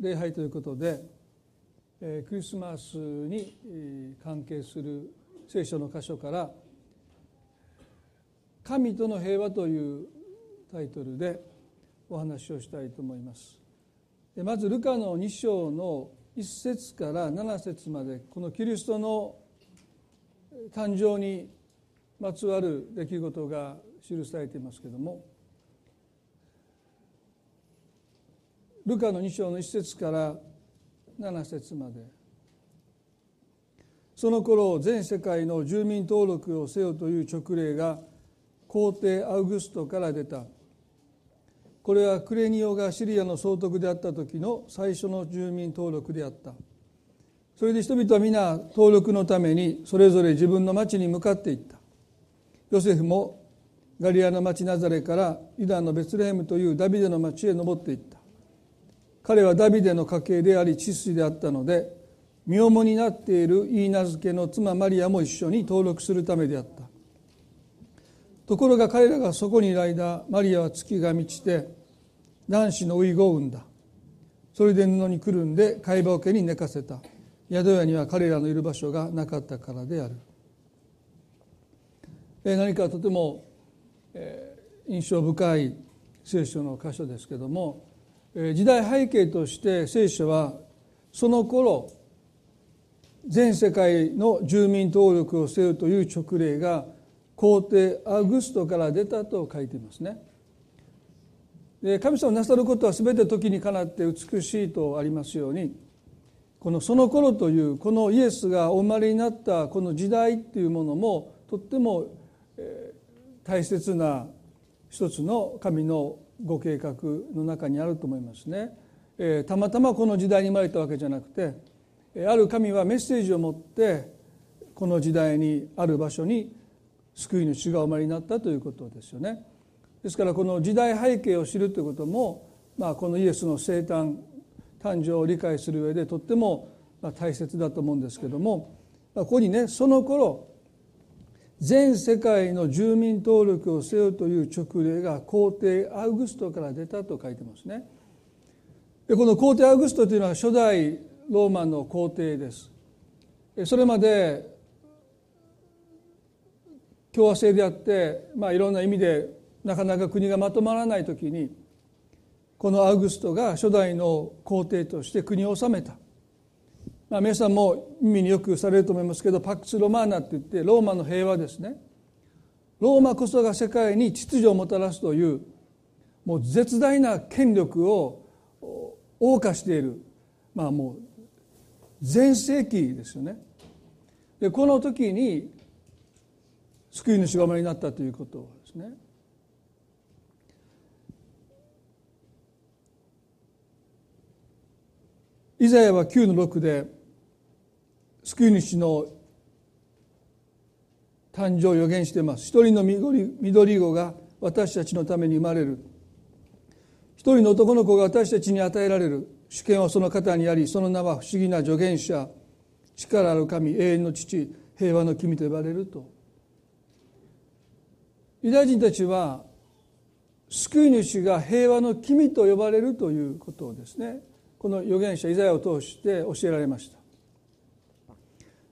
礼拝ということでクリスマスに関係する聖書の箇所から「神との平和」というタイトルでお話をしたいと思います。まずルカの2章の1節から7節までこのキリストの誕生にまつわる出来事が記されていますけれどもルカの2章の1節から7節まで。その頃全世界の住民登録をせよという勅令が皇帝アウグストから出た。これはクレニオがシリアの総督であった時の最初の住民登録であった。それで人々は皆登録のためにそれぞれ自分の町に向かっていった。ヨセフもガリアの町ナザレからユダのベツレヘムというダビデの町へ登っていった。彼はダビデの家系であり父子であったので身重になっている言い名付けの妻マリアも一緒に登録するためであった。ところが彼らがそこにいる間マリアは月が満ちて男子の遺語を産んだ。それで布にくるんで貝羽桶に寝かせた。宿屋には彼らのいる場所がなかったからである。何かとても印象深い聖書の箇所ですけども時代背景として聖書はその頃全世界の住民登録をせよという勅令が皇帝アウグストから出たと書いていますね。で神様なさることは全て時にかなって美しいとありますようにこのその頃というこのイエスがお生まれになったこの時代っていうものもとっても大切な一つの神のご計画の中にあると思いますねえ。たまたまこの時代に生まれたわけじゃなくてある神はメッセージを持ってこの時代にある場所に救い主がお生まれになったということですよね。ですからこの時代背景を知るということも、まあ、このイエスの生誕誕生を理解する上でとっても大切だと思うんですけどもここにねその頃全世界の住民登録をせよという勅令が皇帝アウグストから出たと書いてますね。でこの皇帝アウグストというのは初代ローマの皇帝です。それまで共和制であって、まあ、いろんな意味でなかなか国がまとまらない時にこのアウグストが初代の皇帝として国を治めたまあ、皆さんも耳によくされると思いますけどパクス・ロマーナって言ってローマの平和ですね。ローマこそが世界に秩序をもたらすというもう絶大な権力を謳歌している。まあもう全盛期ですよね。でこの時に救い主がお生まれになったということですね。イザヤは9の6で救い主の誕生を予言しています。一人の緑緑子が私たちのために生まれる。一人の男の子が私たちに与えられる。主権はその方にありその名は不思議な助言者。力ある神永遠の父平和の君と呼ばれると。ユダヤ人たちは救い主が平和の君と呼ばれるということをですね。この預言者イザヤを通して教えられました。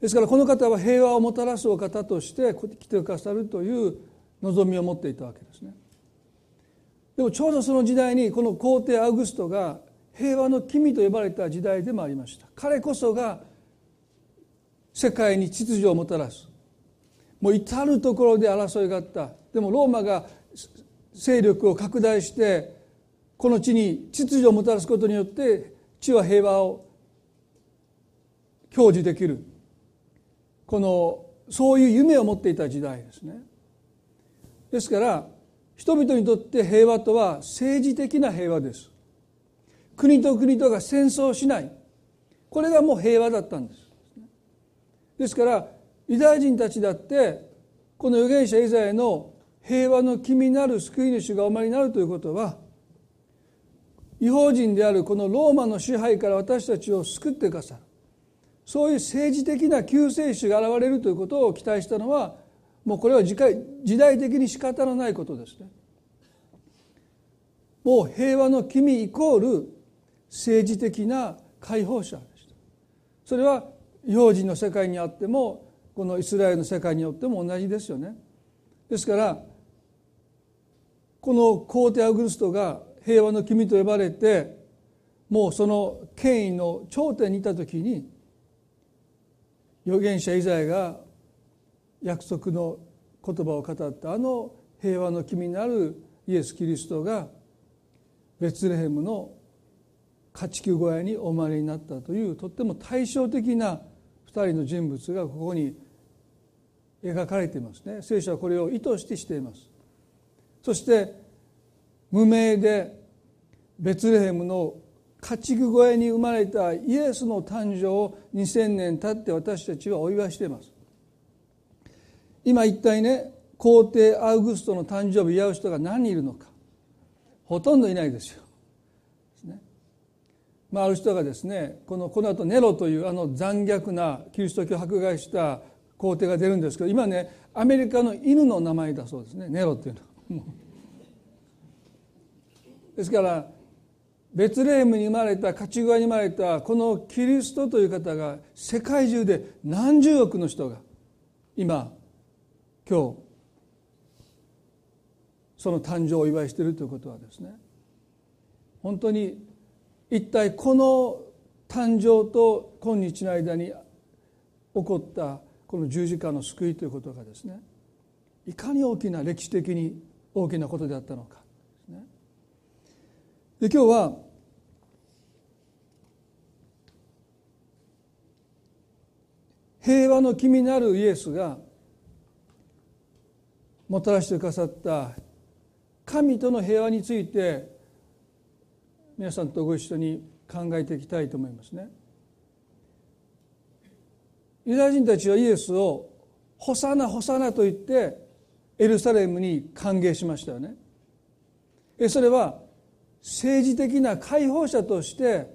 ですからこの方は平和をもたらすお方として来てくださるという望みを持っていたわけですね。でもちょうどその時代にこの皇帝アウグストが平和の君と呼ばれた時代でもありました。彼こそが世界に秩序をもたらす。もう至る所で争いがあった。でもローマが勢力を拡大してこの地に秩序をもたらすことによって地は平和を享受できる。このそういう夢を持っていた時代ですね。ですから人々にとって平和とは政治的な平和です。国と国とが戦争しない。これがもう平和だったんです。ですからユダヤ人たちだってこの預言者イザヤの平和の君なる救い主がお前になるということは違法人であるこのローマの支配から私たちを救ってくださる。そういう政治的な救世主が現れるということを期待したのはもうこれは時代的に仕方のないことですね。もう平和の君イコール政治的な解放者でしたそれは幼児の世界にあってもこのイスラエルの世界によっても同じですよねですからこの皇帝アウグストが平和の君と呼ばれてもうその権威の頂点にいた時に預言者イザヤが約束の言葉を語ったあの平和の君なるイエス・キリストがベツレヘムの家畜小屋にお生まれになったというとっても対照的な2人の人物がここに描かれていますね。聖書はこれを意図してしています。そして無名でベツレヘムの家畜小屋に生まれたイエスの誕生を2000年経って私たちはお祝いしています今一体ね皇帝アウグストの誕生日を祝う人が何人いるのかほとんどいないですよ。まあ、ある人がですねこのこの後ネロというあの残虐なキリスト教を迫害した皇帝が出るんですけど今ねアメリカの犬の名前だそうですねネロっていうのは。ですからベツレームに生まれた勝ち小に生まれたこのキリストという方が世界中で何十億の人が今今日その誕生をお祝いしているということはですね本当に一体この誕生と今日の間に起こったこの十字架の救いということがですねいかに大きな歴史的に大きなことであったのか。で今日は平和の君なるイエスがもたらしてくださった神との平和について皆さんとご一緒に考えていきたいと思いますね。ユダヤ人たちはイエスを「ホサナホサナ」と言ってエルサレムに歓迎しましたよね。それは政治的な解放者として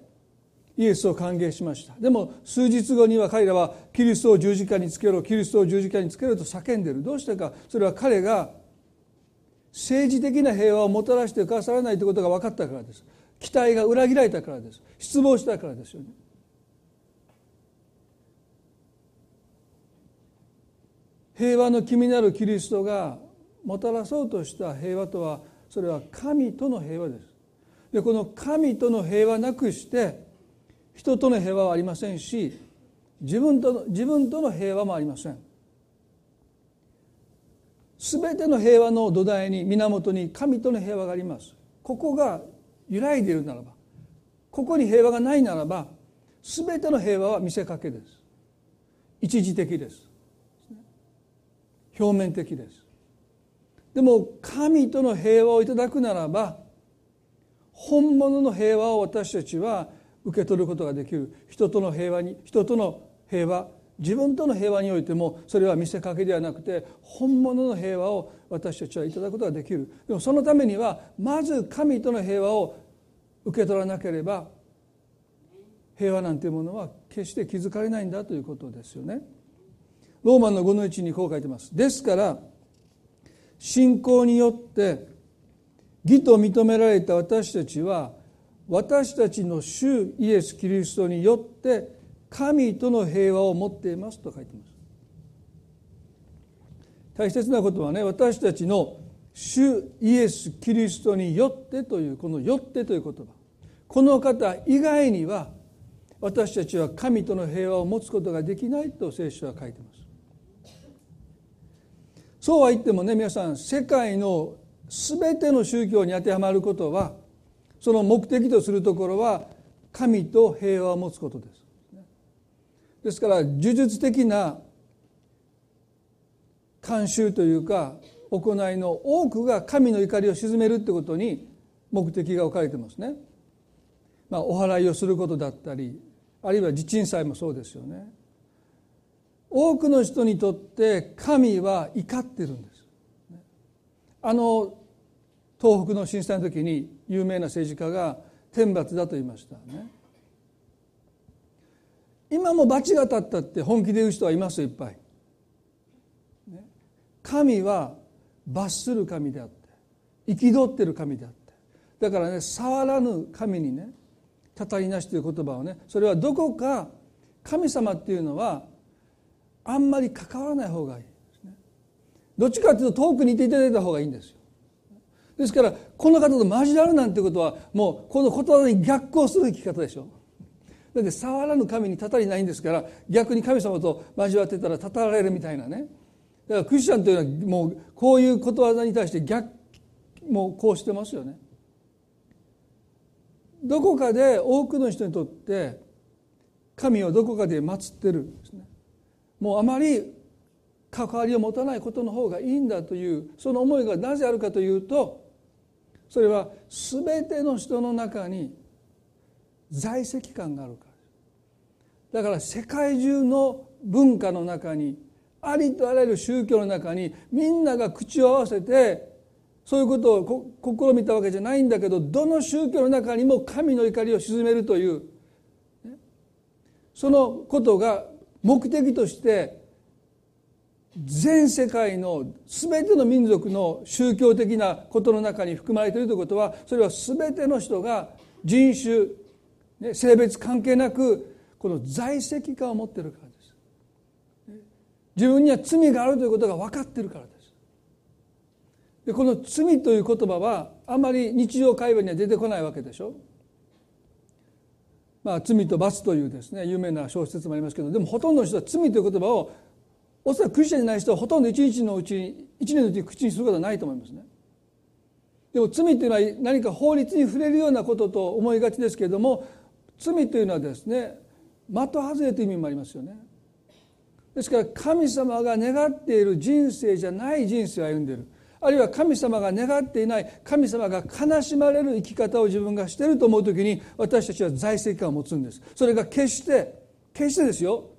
イエスを歓迎しました。でも数日後には彼らはキリストを十字架につけろキリストを十字架につけろと叫んでいる。どうしてかそれは彼が政治的な平和をもたらしてくださらないということが分かったからです。期待が裏切られたからです。失望したからですよね。平和の気になるキリストがもたらそうとした平和とはそれは神との平和です。でこの神との平和なくして人との平和はありませんし自分との自分との平和もありません。全ての平和の土台に源に神との平和があります。ここが揺らいでいるならばここに平和がないならば全ての平和は見せかけです。一時的です。表面的です。でも神との平和をいただくならば本物の平和を私たちは受け取ることができる人との平和に人との平和自分との平和においてもそれは見せかけではなくて本物の平和を私たちはいただくことができるでもそのためにはまず神との平和を受け取らなければ平和なんていうものは決して気づかれないんだということですよね。ローマンの5の1にこう書いてます。ですから信仰によって義と認められた私たちは私たちの主イエス・キリストによって神との平和を持っていますと書いてます。大切なことはね私たちの主イエス・キリストによってというこの「よって」という言葉。この方以外には私たちは神との平和を持つことができないと聖書は書いてます。そうは言ってもね皆さん世界の全ての宗教に当てはまることはその目的とするところは神と平和を持つことです。ですから呪術的な慣習というか行いの多くが神の怒りを鎮めるってことに目的が置かれてますね。まあ、お祓いをすることだったりあるいは地鎮祭もそうですよね。多くの人にとって神は怒ってるんです。あの東北の震災の時に有名な政治家が天罰だと言いましたね。今も罰が当たったって本気で言う人はいますよいっぱい。神は罰する神であって憤ってる神であってだからね触らぬ神にねたたりなしという言葉をねそれはどこか神様っていうのはあんまり関わらない方がいい。どっちかというと遠くにいていただいた方がいいんですよ。ですからこの方と交わるなんてことはもうこの言葉に逆行する生き方でしょ。だって触らぬ神にたたりないんですから逆に神様と交わってたらたたられるみたいなね。だからクリスチャンというのはもうこういうことわざに対して逆もうこうしてますよね。どこかで多くの人にとって神をどこかで祀ってるんですね。もうあまり関わりを持たないことの方がいいんだというその思いがなぜあるかというとそれは全ての人の中に在籍感があるから。だから世界中の文化の中にありとあらゆる宗教の中にみんなが口を合わせてそういうことを試みたわけじゃないんだけどどの宗教の中にも神の怒りを鎮めるというそのことが目的として全世界の全ての民族の宗教的なことの中に含まれているということはそれは全ての人が人種性別関係なくこの在籍感を持っているからです。自分には罪があるということが分かっているからです。でこの罪という言葉はあまり日常会話には出てこないわけでしょ。まあ、罪と罰というですね有名な小説もありますけどでもほとんどの人は罪という言葉をおそらくクリスチャンじゃない人はほとんど一日のうちに一年のうちに口にすることはないと思いますね。でも罪というのは何か法律に触れるようなことと思いがちですけれども罪というのはですね的外れという意味もありますよね。ですから神様が願っている人生じゃない人生を歩んでいるあるいは神様が願っていない神様が悲しまれる生き方を自分がしていると思う時に私たちは在籍感を持つんですそれが決して決してですよ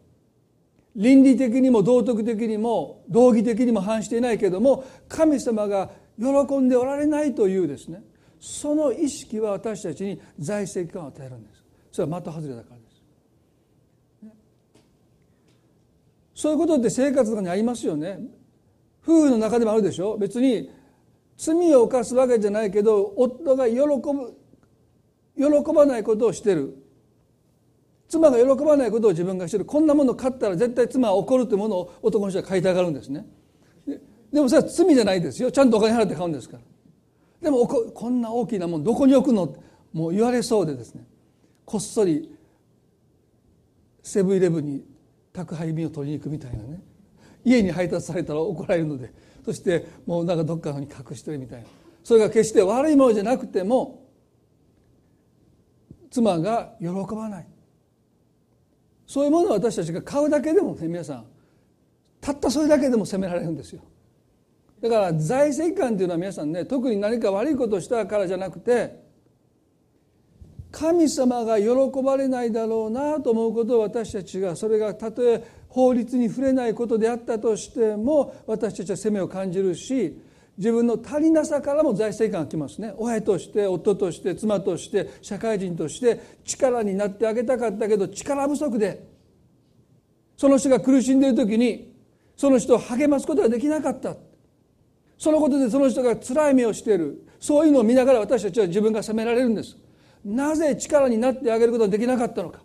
倫理的にも道徳的にも道義的にも反していないけれども神様が喜んでおられないというですねその意識は私たちに在籍感を与えるんです。それは的外れだからです、そういうことって生活とかにありますよね。夫婦の中でもあるでしょ。別に罪を犯すわけじゃないけど夫が喜ぶ喜ばないことをしてる。妻が喜ばないことを自分がしてるこんなもの買ったら絶対妻は怒るというものを男の人は買いたがるんですね。でもそれは罪じゃないですよ。ちゃんとお金払って買うんですから。でもこんな大きなもんどこに置くの？もう言われそうでですね。こっそりセブンイレブンに宅配便を取りに行くみたいなね。家に配達されたら怒られるので。そしてもうなんかどっかのに隠してるみたいな。それが決して悪いものじゃなくても妻が喜ばない。そういうものを私たちが買うだけでもね皆さんたったそれだけでも責められるんですよ。だから在籍感っていうのは皆さんね特に何か悪いことをしたからじゃなくて神様が喜ばれないだろうなと思うことを私たちがそれがたとえ法律に触れないことであったとしても私たちは責めを感じるし自分の足りなさからも財政感がきますね。親として夫として妻として社会人として力になってあげたかったけど力不足でその人が苦しんでいる時にその人を励ますことができなかった。そのことでその人が辛い目をしている。そういうのを見ながら私たちは自分が責められるんです。なぜ力になってあげることができなかったのか。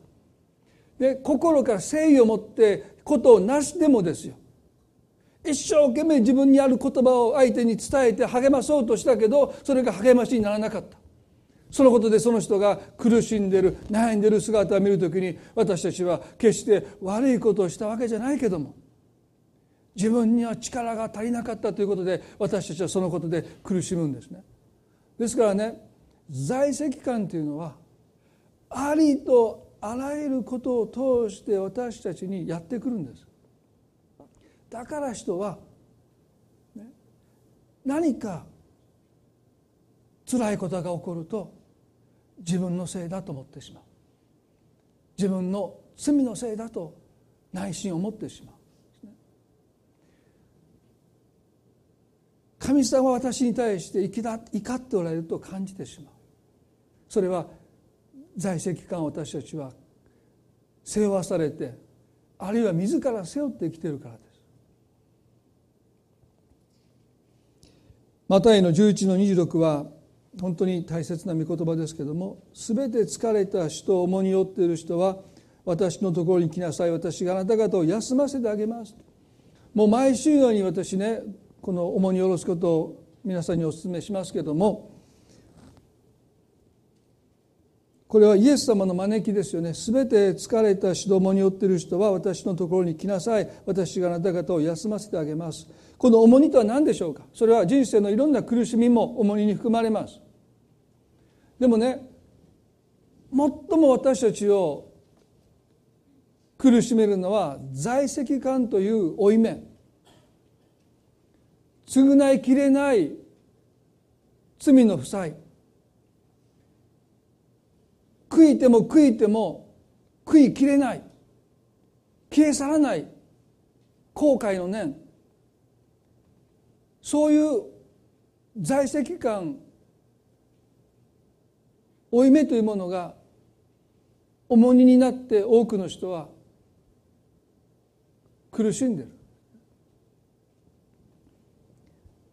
で心から誠意を持ってことをなしでもですよ。一生懸命自分にある言葉を相手に伝えて励まそうとしたけどそれが励ましにならなかった。そのことでその人が苦しんでる悩んでる姿を見るときに私たちは決して悪いことをしたわけじゃないけども自分には力が足りなかったということで私たちはそのことで苦しむんですね。ですからね在籍感というのはありとあらゆることを通して私たちにやってくるんです。だから人は、ね、何か辛いことが起こると自分のせいだと思ってしまう。自分の罪のせいだと内心を持ってしまう。神様は私に対して怒っておられると感じてしまう。それは在籍感を私たちは背負わされてあるいは自ら背負って生きているからです。マタイの11の26は本当に大切な御言葉ですけども全て疲れた人重荷を負っている人は私のところに来なさい。私があなた方を休ませてあげますもう毎週のように私ねこの重荷を下ろすことを皆さんにお勧めしますけどもこれはイエス様の招きですよね。すべて疲れたしどもによっている人は私のところに来なさい。私があなた方を休ませてあげます。この重荷とは何でしょうか？それは人生のいろんな苦しみも重荷に含まれます。でもね最も私たちを苦しめるのは在籍感という負い目。償いきれない罪の負債。悔いても悔いても悔いきれない。消え去らない後悔の念。そういう在籍感負い目というものが重荷になって多くの人は苦しんでる。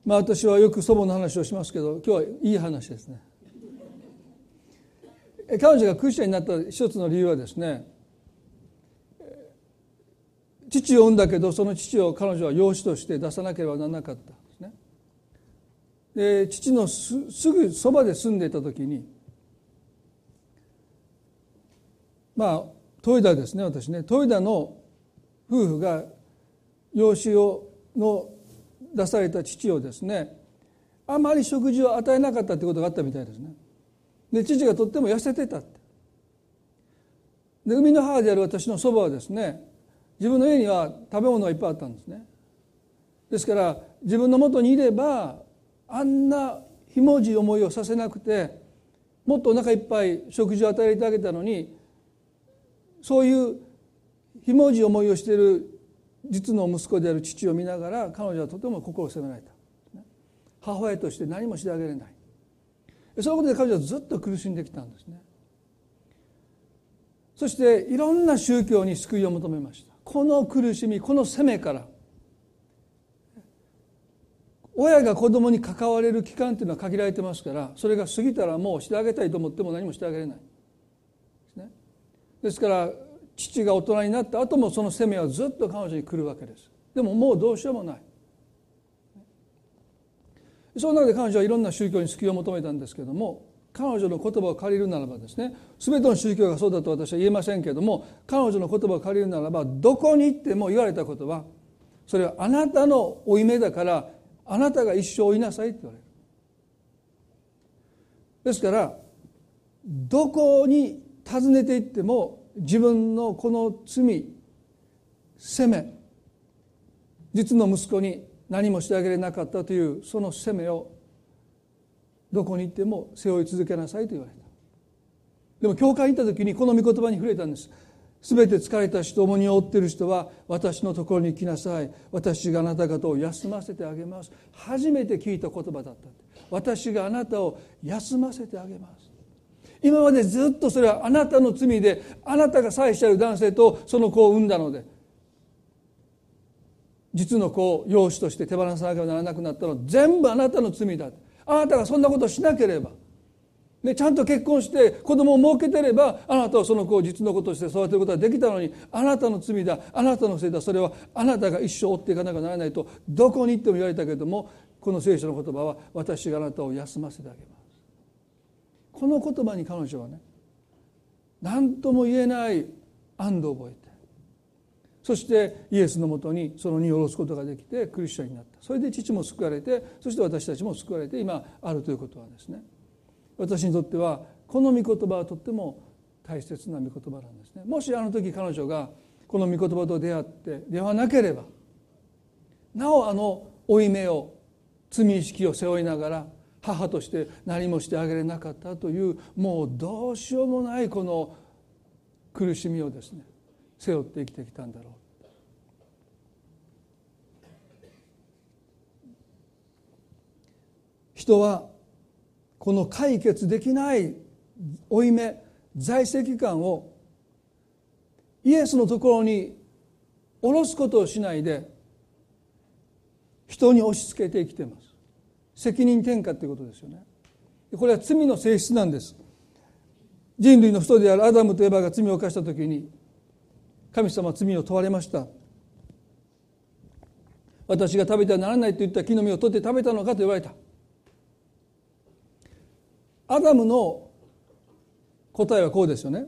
まあ私はよく祖母の話をしますけど今日はいい話ですね。彼女がクリスチャンになった一つの理由はですね父を産んだけどその父を彼女は養子として出さなければならなかった。で父のすぐそばで住んでいた時にまあ豊田ですね私ね。豊田の夫婦が養子をの出された父をですねあまり食事を与えなかったということがあったみたいですね。で父がとっても痩せてたって。で生みの母である私の祖母はですね自分の家には食べ物がいっぱいあったんですね。ですから自分のもとにいればあんなひもじい思いをさせなくてもっとお腹いっぱい食事を与えてあげたのにそういうひもじい思いをしている実の息子である父を見ながら彼女はとても心を責められた。母親として何もしてあげれない。そのことで彼女はずっと苦しんできたんですね。そしていろんな宗教に救いを求めました。この苦しみこの責めから親が子供に関われる期間っていうのは限られてますからそれが過ぎたらもうしてあげたいと思っても何もしてあげれない。ですね。ですから父が大人になった後もその責めはずっと彼女に来るわけです。でももうどうしようもない。その中で彼女はいろんな宗教に救いを求めたんですけども彼女の言葉を借りるならばですね全ての宗教がそうだと私は言えませんけれども彼女の言葉を借りるならばどこに行っても言われたことはそれはあなたの負い目だからあなたが一生追いなさいって言われるですからどこに訪ねていっても自分のこの罪責め。実の息子に何もしてあげれなかったというその責めをどこに行っても背負い続けなさいと言われた。でも教会に行った時にこの御言葉に触れたんです。全て疲れた人重荷を負っている人は私のところに来なさい。私があなた方を休ませてあげます。初めて聞いた言葉だった私があなたを休ませてあげます。今までずっとそれはあなたの罪であなたが妻子ある男性とその子を産んだので実の子を養子として手放さなければならなくなったのは全部あなたの罪だあなたがそんなことをしなければ、ね、ちゃんと結婚して子供を設けてればあなたはその子を実の子として育てることができたのにあなたの罪だあなたのせいだそれはあなたが一生追っていかなきゃならないとどこに行っても言われたけれどもこの聖書の言葉は私があなたを休ませてあげます。この言葉に彼女はね何とも言えない安堵を覚えてそしてイエスのもとにその荷を下ろすことができてクリスチャンになった。それで父も救われてそして私たちも救われて今あるということはですね私にとってはこの御言葉はとっても大切な御言葉なんですね。もしあの時彼女がこの御言葉と出会って出会わなければなおあの負い目を罪意識を背負いながら母として何もしてあげれなかったというもうどうしようもないこの苦しみをですね背負って生きてきたんだろう。人はこの解決できない負い目在籍感をイエスのところに下ろすことをしないで人に押し付けて生きています。責任転嫁っていうことですよね。これは罪の性質なんです。人類の人であるアダムとエバが罪を犯した時に神様は罪を問われました。私が食べてはならないと言った木の実を取って食べたのかと言われた。アダムの答えはこうですよね。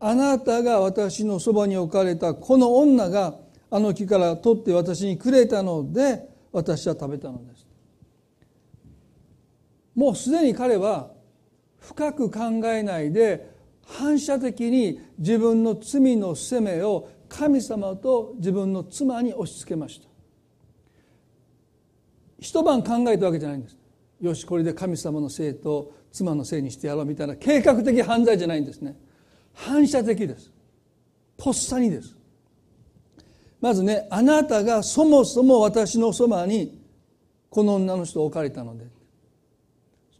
あなたが私のそばに置かれたこの女があの木から取って私にくれたので私は食べたのです。もうすでに彼は深く考えないで反射的に自分の罪の責めを神様と自分の妻に押し付けました。一晩考えたわけじゃないんです。よしこれで神様のせいと妻のせいにしてやろうみたいな計画的犯罪じゃないんですね。反射的です。とっさにです。まずねあなたがそもそも私のそばにこの女の人を置かれたので。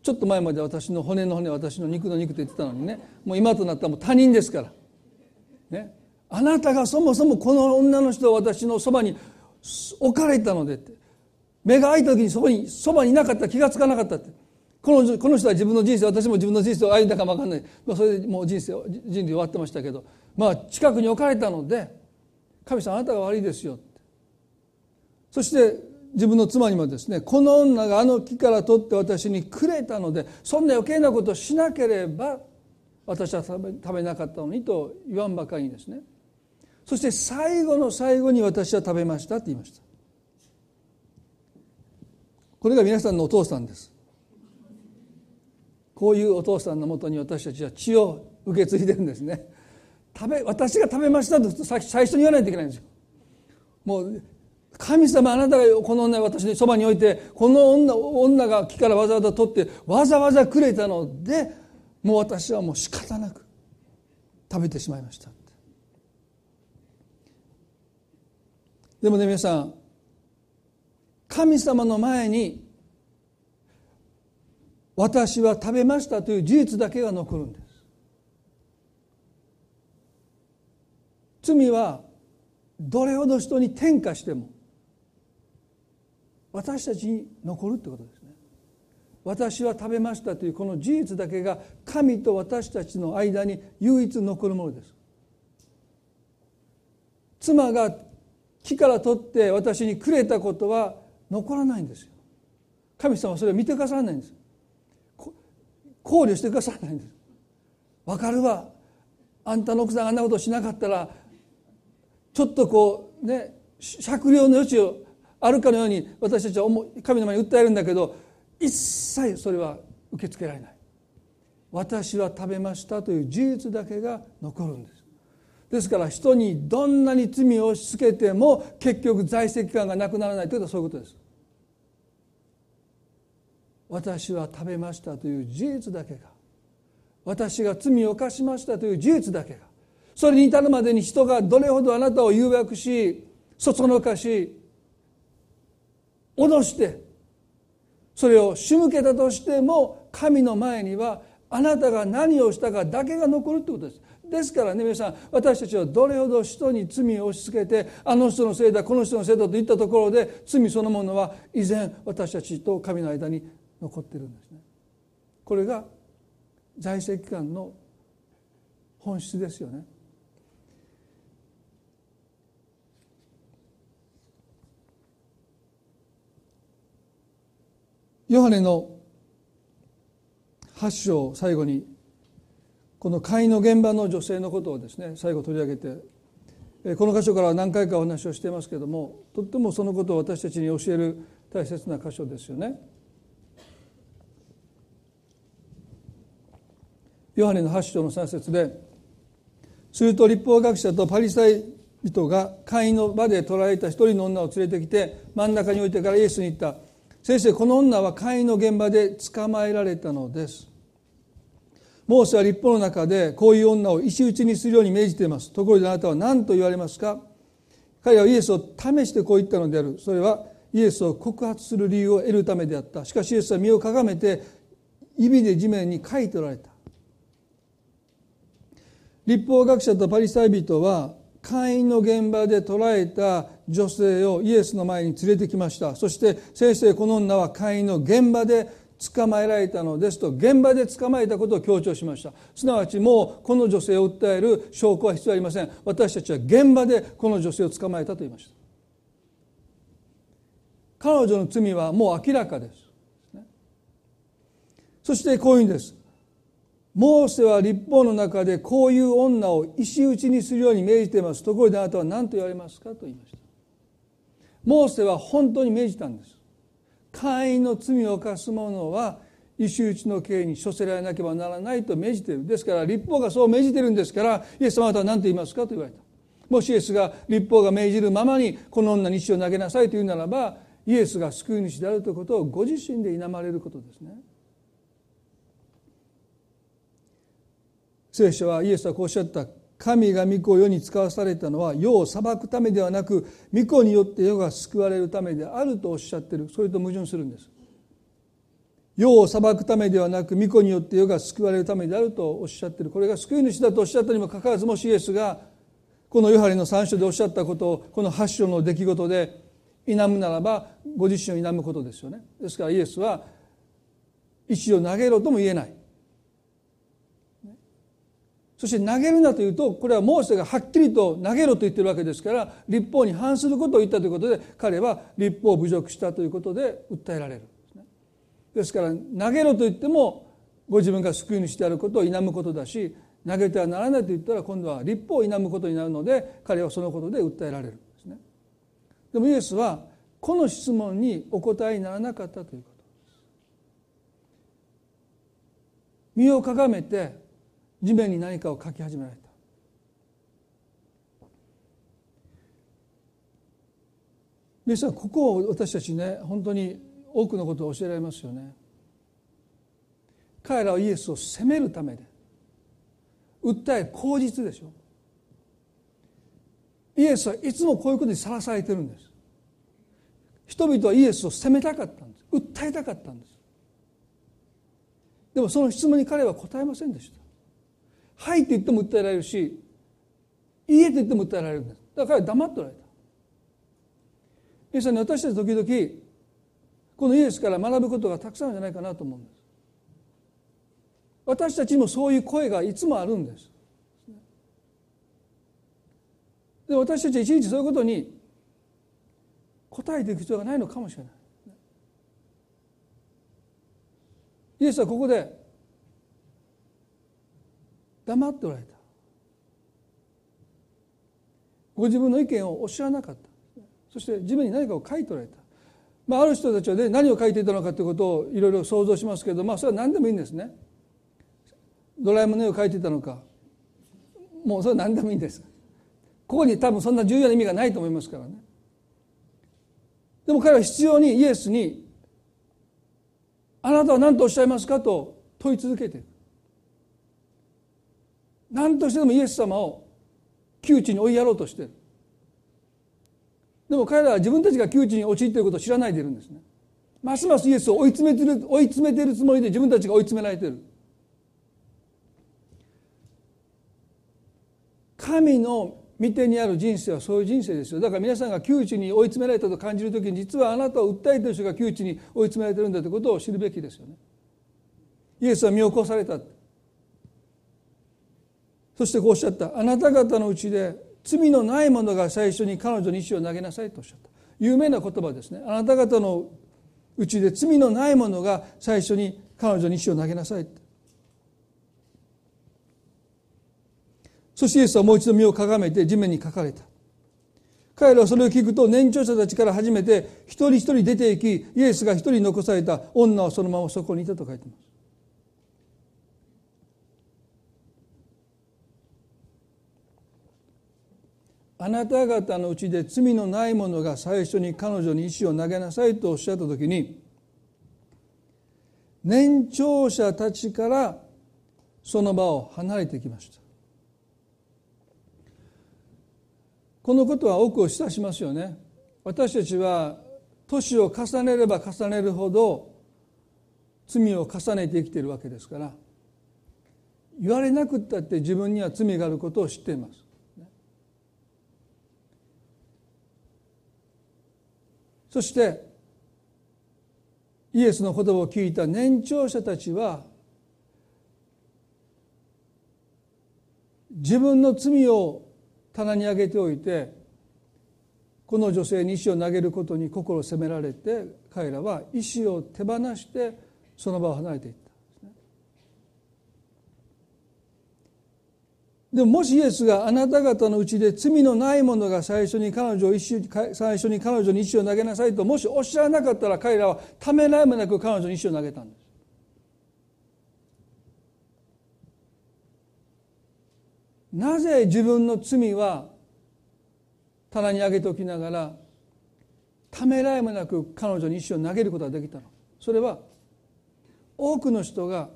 ちょっと前まで私の骨の骨私の肉の肉と言ってたのにね。もう今となったらもう他人ですから、ね、あなたがそもそもこの女の人を私のそばに置かれたのでって。目が開いた時にそこにそばにいなかった気が付かなかったって。このこの人は自分の人生私も自分の人生を歩んだかも分かんない、まあ、それでもう人生人類終わってましたけど。まあ近くに置かれたので神様あなたが悪いですよって。そして自分の妻にもですねこの女があの木から取って私にくれたのでそんな余計なことをしなければ私は食べ食べなかったのにと言わんばかりにですね。そして最後の最後に私は食べましたって言いました。これが皆さんのお父さんです。こういうお父さんのもとに私たちは血を受け継いでるんですね。食べ私が食べましたと最初に言わないといけないんですよ。もう神様あなたがこの女を私のそばに置いてこの女女が木からわざわざ取ってわざわざくれたのでもう私はもう仕方なく食べてしまいましたでもね皆さん神様の前に私は食べましたという事実だけが残るんです。罪はどれほど人に転嫁しても私たちに残るってことですね。私は食べましたというこの事実だけが神と私たちの間に唯一残るものです。妻が木から取って私にくれたことは残らないんですよ。神様はそれを見てくださらないんです考慮してくださらないんですわかるわ。あんたの奥さんがあんなことをしなかったらちょっとこうね酌量の余地をあるかのように私たちは神の前に訴えるんだけど一切それは受け付けられない。私は食べましたという事実だけが残るんです。ですから人にどんなに罪を押し付けても結局在籍感がなくならないということはそういうことです。私は食べましたという事実だけが。私が罪を犯しましたという事実だけが。それに至るまでに人がどれほどあなたを誘惑しそそのかし脅してそれを仕向けたとしても神の前にはあなたが何をしたかだけが残るってことです。ですからね皆さん私たちはどれほど人に罪を押し付けてあの人のせいだこの人のせいだと言ったところで罪そのものは依然私たちと神の間に残ってるんですねこれが在籍感の本質ですよねヨハネの8章最後にこの会の現場の女性のことをですね最後取り上げてこの箇所から何回かお話をしていますけれどもとってもそのことを私たちに教える大切な箇所ですよね。ヨハネの8章の3節ですると立法学者とパリサイ人が会員の場で捕らえた一人の女を連れてきて真ん中に置いてからイエスに言った。先生この女は会員の現場で捕まえられたのです。モーセは立法の中でこういう女を石打ちにするように命じています。ところであなたは何と言われますか？彼はイエスを試してこう言ったのである。それはイエスを告発する理由を得るためであった。しかしイエスは身をかがめて指で地面に書いておられた。立法学者とパリサイ人は会員の現場で捕らえた女性をイエスの前に連れてきました。そして先生この女は会員の現場で捕まえられたのですと現場で捕まえたことを強調しました。すなわちもうこの女性を訴える証拠は必要ありません。私たちは現場でこの女性を捕まえたと言いました。彼女の罪はもう明らかです。そしてこういうんです。モーセは立法の中でこういう女を石打ちにするように命じています。ところであなたは何と言われますかと言いました。モーセは本当に命じたんです。会員の罪を犯す者は石打ちの刑に処せられなければならないと命じている。ですから立法がそう命じているんですからイエス様あなたは何と言いますかと言われた。もしイエスが立法が命じるままにこの女に石を投げなさいと言うならばイエスが救い主であるということをご自身で否まれることですね。聖書はイエスはこうおっしゃった神が御子を世に使わされたのは世を裁くためではなく御子によって世が救われるためであるとおっしゃってる。それと矛盾するんです。世を裁くためではなく御子によって世が救われるためであるとおっしゃってる。これが救い主だとおっしゃったにもかかわらずもしイエスがこのヨハネの三章でおっしゃったことをこの八章の出来事で否むならばご自身を否むことですよね。ですからイエスは石を投げろとも言えない。そして投げるなというとこれはモーセがはっきりと投げろと言ってるわけですから立法に反することを言ったということで彼は立法を侮辱したということで訴えられるんですね。ですから投げろと言ってもご自分が救い主であることを否むことだし投げてはならないと言ったら今度は立法を否むことになるので彼はそのことで訴えられるんですねでもイエスはこの質問にお答えにならなかったということです身をかがめて地面に何かを書き始められた。皆さんここを私たちね本当に多くのことを教えられますよね。彼らはイエスを責めるためで訴え口実でしょ。イエスはいつもこういうことにさらされてるんです。人々はイエスを責めたかったんです。訴えたかったんです。でもその質問に彼は答えませんでした。はいって言っても訴えられるしいいえって言っても訴えられるんです。だから黙っておられた。皆さんに私たち時々このイエスから学ぶことがたくさんあるんじゃないかなと思うんです。私たちにもそういう声がいつもあるんです。で私たちはいちいちそういうことに答えていく必要がないのかもしれない。イエスはここで黙っておられた。ご自分の意見をおっしゃらなかった。そして地面に何かを書いておられた、まあ、ある人たちは、ね、何を書いていたのかということをいろいろ想像しますけど、まあ、それは何でもいいんですね。ドラえもんの絵を描いていたのか。もうそれは何でもいいんです。ここに多分そんな重要な意味がないと思いますからね。でも彼は必要にイエスに「あなたは何とおっしゃいますか?」と問い続けている。何としてでもイエス様を窮地に追いやろうとしてる。でも彼らは自分たちが窮地に陥っていることを知らないでいるんですね。ますますイエスを追い詰めてる追い詰めてるつもりで自分たちが追い詰められている。神の御手にある人生はそういう人生ですよ。だから皆さんが窮地に追い詰められたと感じる時に実はあなたを訴えている人が窮地に追い詰められてるんだということを知るべきですよね。イエスは身を起こされたそしてこうおっしゃった。あなた方のうちで罪のない者が最初に彼女に石を投げなさいとおっしゃった。有名な言葉ですね。あなた方のうちで罪のない者が最初に彼女に石を投げなさい。そしてイエスはもう一度身をかがめて地面に書かれた。彼らはそれを聞くと年長者たちから初めて一人一人出て行きイエスが一人残された女はそのままそこにいたと書いています。あなた方のうちで罪のない者が最初に彼女に石を投げなさいとおっしゃった時に年長者たちからその場を離れてきました。このことは多くを示唆しますよね。私たちは年を重ねれば重ねるほど罪を重ねて生きているわけですから言われなくったって自分には罪があることを知っています。そしてイエスの言葉を聞いた年長者たちは自分の罪を棚に上げておいてこの女性に石を投げることに心を責められて彼らは石を手放してその場を離れていった。でももしイエスがあなた方のうちで罪のない者が最初に彼女を石最初に彼女に石を投げなさいともしおっしゃらなかったら彼らはためらいもなく彼女に石を投げたんです。なぜ自分の罪は棚に上げておきながらためらいもなく彼女に石を投げることができたのそれは多くの人が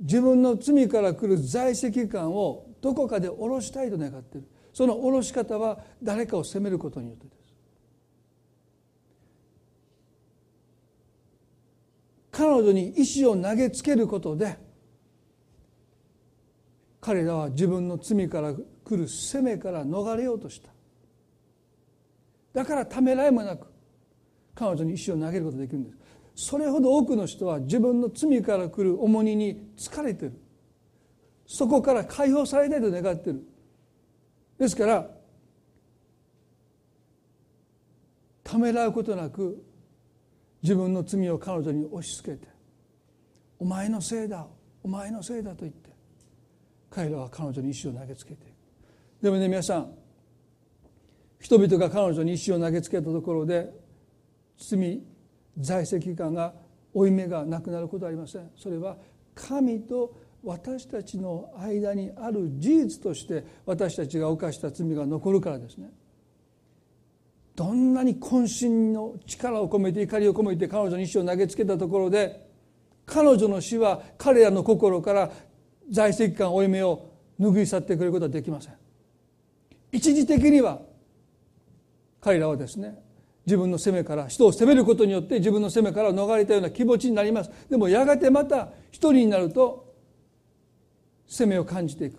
自分の罪から来る在籍感をどこかで下ろしたいと願っている。その下ろし方は誰かを責めることによってです。彼女に石を投げつけることで彼らは自分の罪から来る責めから逃れようとした。だからためらいもなく彼女に石を投げることができるんです。それほど多くの人は自分の罪から来る重荷に疲れてる。そこから解放されたいと願ってる。ですからためらうことなく自分の罪を彼女に押し付けて「お前のせいだお前のせいだ」と言って彼らは彼女に石を投げつけてでもね皆さん人々が彼女に石を投げつけたところで罪在籍感が負い目がなくなることはありません。それは神と私たちの間にある事実として私たちが犯した罪が残るからですね。どんなに渾身の力を込めて怒りを込めて彼女に石を投げつけたところで彼女の死は彼らの心から在籍感負い目を拭い去ってくれることはできません。一時的には彼らはですね自分の責めから人を責めることによって自分の責めから逃れたような気持ちになります。でもやがてまた一人になると責めを感じていく。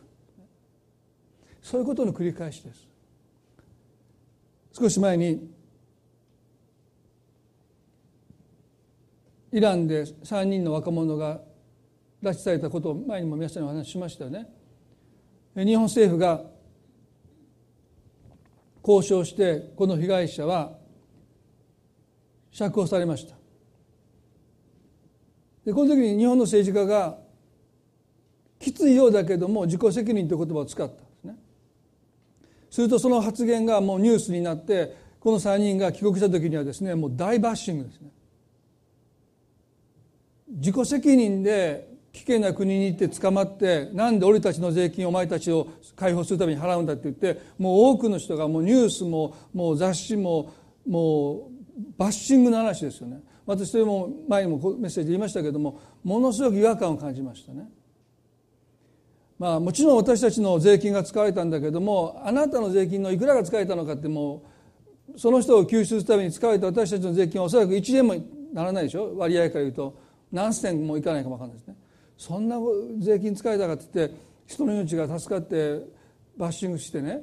そういうことの繰り返しです。少し前にイランで3人の若者が拉致されたことを前にも皆さんにお話ししましたよね。日本政府が交渉してこの被害者は釈放されました。でこの時に日本の政治家がきついようだけども自己責任という言葉を使ったんですね。するとその発言がもうニュースになってこの3人が帰国した時にはですねもう大バッシングですね。自己責任で危険な国に行って捕まってなんで俺たちの税金お前たちを解放するために払うんだって言ってもう多くの人がもうニュースももう雑誌ももうバッシングの話ですよね。私それも前にもメッセージ言いましたけどもものすごく違和感を感じましたね。まあもちろん私たちの税金が使われたんだけどもあなたの税金のいくらが使われたのかってもうその人を救出するために使われた私たちの税金はおそらく1円もならないでしょ。割合から言うと。何銭もいかないかも分かんないですね。そんな税金使われたかって言って人の命が助かってバッシングしてね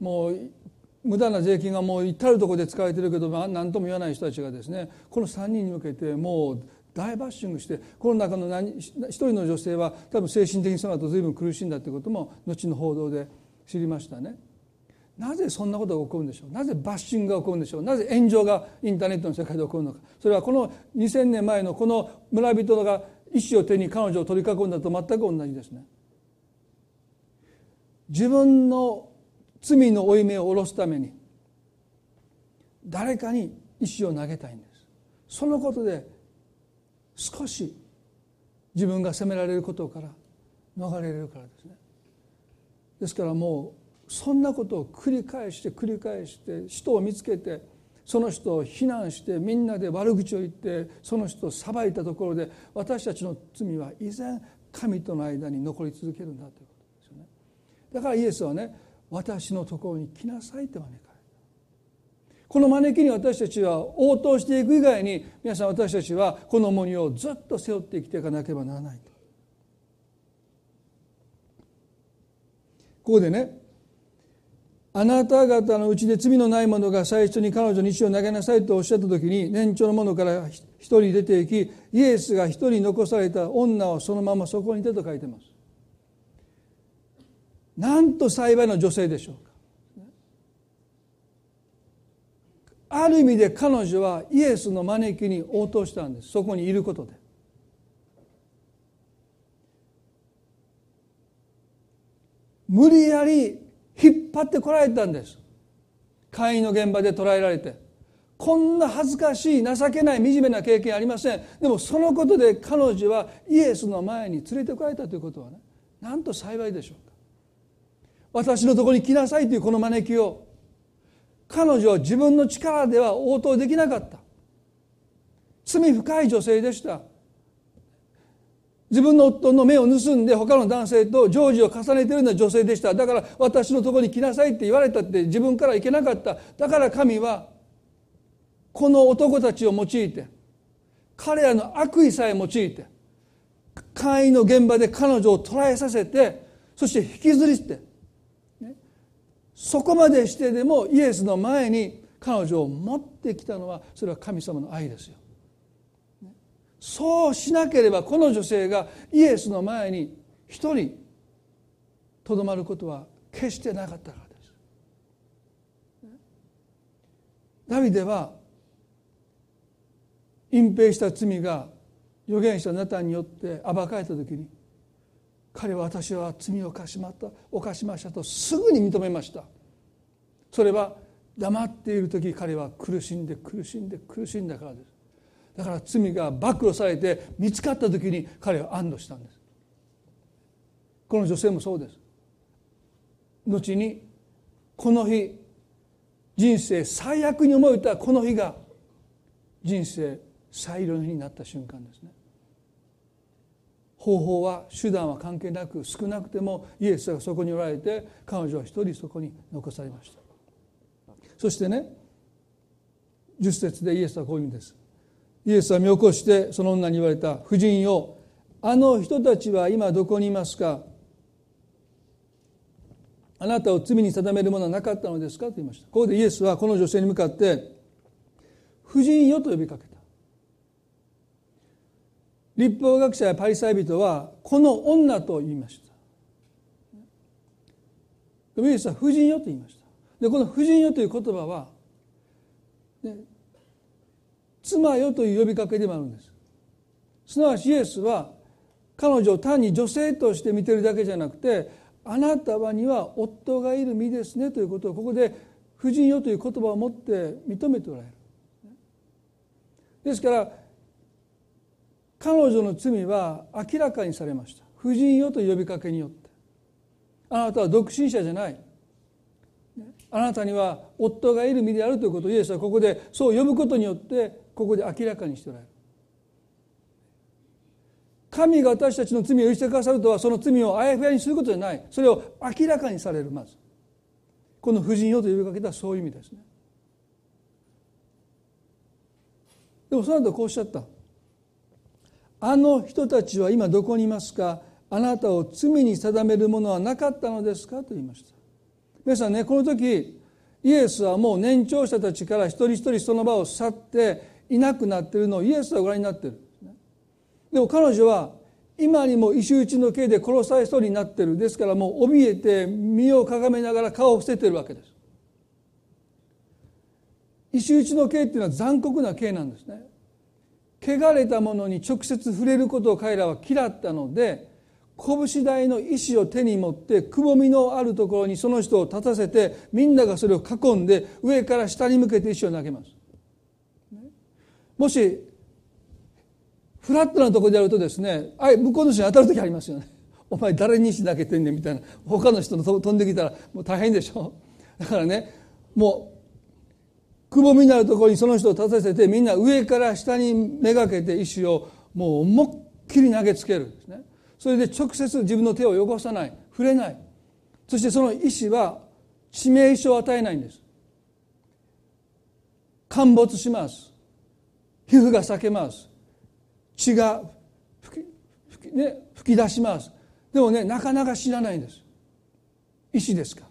もう無駄な税金がもう至る所で使われてるけど何とも言わない人たちがですねこの3人に向けてもう大バッシングしてこの中の何一人の女性は多分精神的にその後随分苦しんだということも後の報道で知りましたね。なぜそんなことが起こるんでしょう？なぜバッシングが起こるんでしょう？なぜ炎上がインターネットの世界で起こるのかそれはこの2000年前のこの村人が意思を手に彼女を取り囲んだと全く同じですね。自分の罪の負い目を下ろすために誰かに石を投げたいんです。そのことで少し自分が責められることから逃れれるからですね。ですからもうそんなことを繰り返して繰り返して人を見つけてその人を非難してみんなで悪口を言ってその人を裁いたところで私たちの罪は依然神との間に残り続けるんだということですよね。だからイエスはね私のところに来なさいと招かれた。この招きに私たちは応答していく以外に皆さん私たちはこの重荷をずっと背負って生きていかなければならないと。ここでねあなた方のうちで罪のない者が最初に彼女に石を投げなさいとおっしゃった時に年長の者から一人出て行きイエスが一人残された女をそのままそこにいてと書いてます。なんと幸いの女性でしょうか。ある意味で彼女はイエスの招きに応答したんです。そこにいることで。無理やり引っ張ってこられたんです。会員の現場で捕らえられて。こんな恥ずかしい情けない惨めな経験ありません。でもそのことで彼女はイエスの前に連れてこられたということはねなんと幸いでしょう。私のとこに来なさいというこの招きを彼女は自分の力では応答できなかった。罪深い女性でした。自分の夫の目を盗んで他の男性と常時を重ねているような女性でした。だから私のとこに来なさいって言われたって自分から行けなかった。だから神はこの男たちを用いて彼らの悪意さえ用いて会員の現場で彼女を捕らえさせてそして引きずり捨てそこまでしてでもイエスの前に彼女を持ってきたのはそれは神様の愛ですよ。そうしなければこの女性がイエスの前に一人とどまることは決してなかったからです。ダビデは隠蔽した罪が預言者ナタンによって暴かれた時に彼は私は罪を犯しまった犯しましたとすぐに認めました。それは黙っている時彼は苦しんで苦しんで苦しんだからです。だから罪が暴露されて見つかった時に彼は安堵したんです。この女性もそうです。後にこの日人生最悪に思えたこの日が人生最良の日になった瞬間ですね。方法は手段は関係なく少なくてもイエスがそこにおられて彼女は一人そこに残されました。そしてね10節でイエスはこういう意味です。イエスは見起こしてその女に言われた「夫人よあの人たちは今どこにいますか？あなたを罪に定めるものはなかったのですか?」と言いました。ここでイエスはこの女性に向かって「夫人よ」と呼びかけた。立法学者やパリサイ人はこの女と言いました。ウイエスは夫人よと言いました。でこの夫人よという言葉は、ね、妻よという呼びかけでもあるんです。すなわちイエスは彼女を単に女性として見てるだけじゃなくてあなたはには夫がいる身ですねということをここで夫人よという言葉を持って認めておられる。ですから彼女の罪は明らかにされました。夫人よと呼びかけによって。あなたは独身者じゃない。あなたには夫がいる身であるということをイエスはここでそう呼ぶことによってここで明らかにしておられる。神が私たちの罪を許してくださるとはその罪をあやふやにすることじゃない。それを明らかにされるまず。この夫人よと呼びかけたそういう意味ですね。でもその後こうおっしゃった。あの人たちは今どこにいますか？あなたを罪に定めるものはなかったのですか？と言いました。皆さんねこの時イエスはもう年長者たちから一人一人その場を去っていなくなっているのをイエスはご覧になっている。でも彼女は今にも石打ちの刑で殺されそうになってる。ですからもう怯えて身をかがめながら顔を伏せてるわけです。石打ちの刑っていうのは残酷な刑なんですね。汚れたものに直接触れることを彼らは嫌ったので拳台の石を手に持ってくぼみのあるところにその人を立たせてみんながそれを囲んで上から下に向けて石を投げます。もしフラットなところでやるとですねあ向こうの人に当たる時ありますよね。お前誰に石投げてんねんみたいな他の人の飛んできたらもう大変でしょだからねもうくぼみになるところにその人を立たせてみんな上から下にめがけて石をもう思いっきり投げつけるんですね。それで直接自分の手を汚さない触れない。そしてその石は致命傷を与えないんです。陥没します。皮膚が裂けます。血が吹き,、ね、吹き出します。でもねなかなか死なないんです。石ですか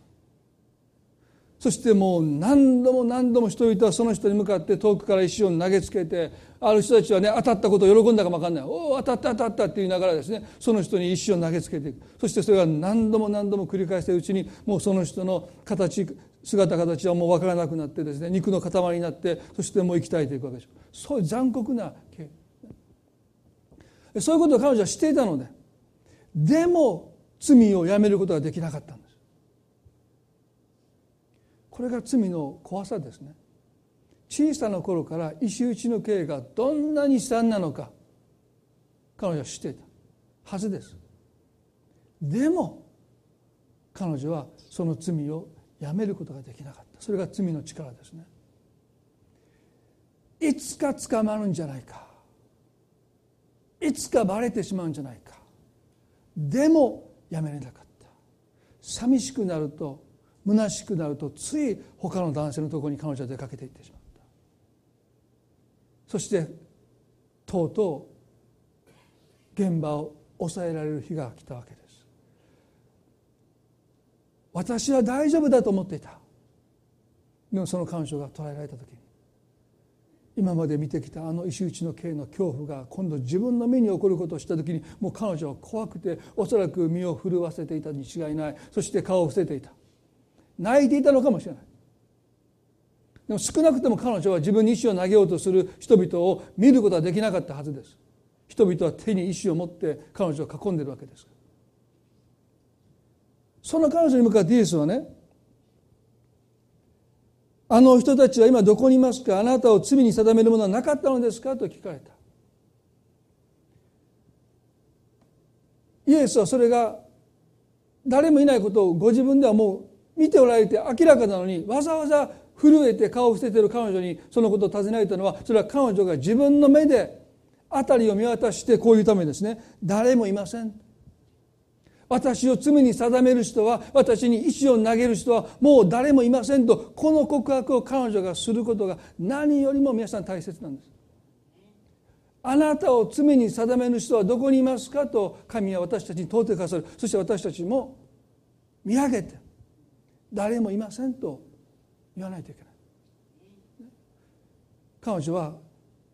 そしてもう何度も何度も人々はその人に向かって遠くから石を投げつけてある人たちはね当たったことを喜んだかも分かんない「おお当たった当たった」って言いながらですねその人に石を投げつけていく。そしてそれが何度も何度も繰り返しているうちにもうその人の形姿形はもう分からなくなってですね肉の塊になってそしてもう生き絶えていくわけですそういう残酷なそういうことを彼女はしていたのででも罪をやめることができなかった。これが罪の怖さですね。小さな頃から石打ちの刑がどんなに悲惨なのか彼女は知っていたはずです。でも彼女はその罪をやめることができなかった。それが罪の力ですね。いつか捕まるんじゃないか。いつかバレてしまうんじゃないか。でもやめれなかった。寂しくなると虚しくなるとつい他の男性のところに彼女は出かけていってしまった。そしてとうとう現場を抑えられる日が来たわけです。私は大丈夫だと思っていた。でもその彼女が捉えられた時に今まで見てきたあの石打ちの刑の恐怖が今度自分の目に起こることをした時にもう彼女は怖くておそらく身を震わせていたに違いない。そして顔を伏せていた。泣いていたのかもしれない。でも少なくとも彼女は自分に石を投げようとする人々を見ることはできなかったはずです。人々は手に石を持って彼女を囲んでいるわけですその彼女に向かってイエスはねあの人たちは今どこにいますか？あなたを罪に定めるものはなかったのですか？と聞かれた。イエスはそれが誰もいないことをご自分ではもう見ておられて明らかなのにわざわざ震えて顔を伏せている彼女にそのことを尋ねられたのはそれは彼女が自分の目で辺りを見渡してこういうためですね。誰もいません。私を罪に定める人は私に石を投げる人はもう誰もいませんとこの告白を彼女がすることが何よりも皆さん大切なんです。あなたを罪に定める人はどこにいますかと神は私たちに問うてくださる。そして私たちも見上げて誰もいませんと言わないといけない。彼女は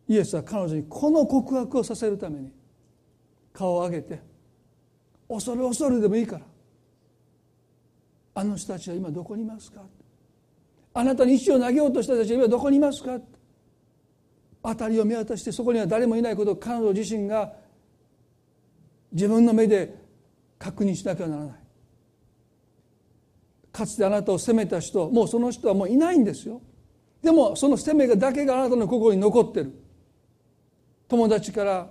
イエスは彼女にこの告白をさせるために顔を上げて恐る恐るでもいいからあの人たちは今どこにいますか？あなたに石を投げようとした人たちは今どこにいますか？辺りを見渡してそこには誰もいないことを彼女自身が自分の目で確認しなきゃならない。かつてあなたを責めた人もうその人はもういないんですよ。でもその責めだけがあなたの心に残ってる。友達から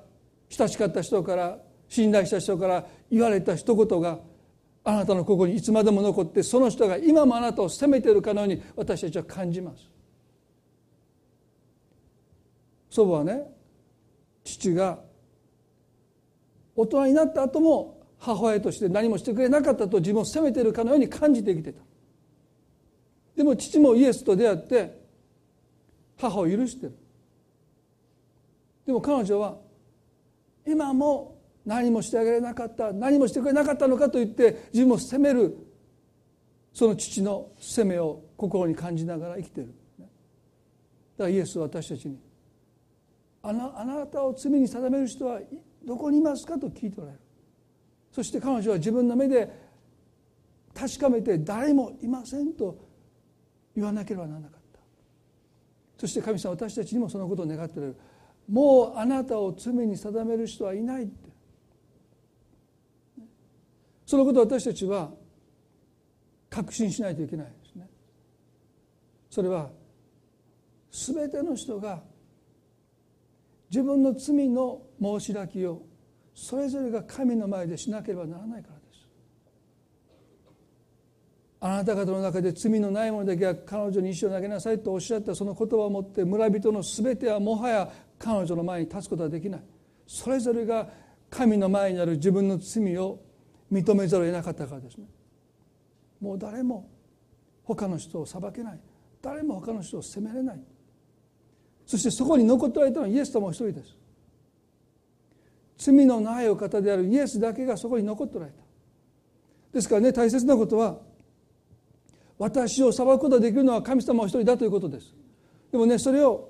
親しかった人から信頼した人から言われた一言があなたの心にいつまでも残ってその人が今もあなたを責めているかのように私たちは感じます。祖母はね父が大人になった後も母親として何もしてくれなかったと自分を責めているかのように感じて生きてた。でも父もイエスと出会って母を許してる。でも彼女は今も何もしてあげれなかった何もしてくれなかったのかと言って自分を責めるその父の責めを心に感じながら生きてる。だからイエスは私たちにあなあなたを罪に定める人はどこにいますかと聞いておられる。そして彼女は自分の目で確かめて誰もいませんと言わなければならなかった。そして神様私たちにもそのことを願っておられるもうあなたを罪に定める人はいないって。そのことを私たちは確信しないといけないですね。それは全ての人が自分の罪の申し開きをそれぞれが神の前でしなければならないからです。あなた方の中で罪のない者だけは彼女に石を投げなさいとおっしゃったその言葉をもって村人の全てはもはや彼女の前に立つことはできない。それぞれが神の前にある自分の罪を認めざるを得なかったからですね。もう誰も他の人を裁けない。誰も他の人を責めれない。そしてそこに残っておられたのはイエス様一人です。罪のないお方であるイエスだけがそこに残っておられた。ですからね大切なことは私を裁くことができるのは神様お一人だということです。でもねそれを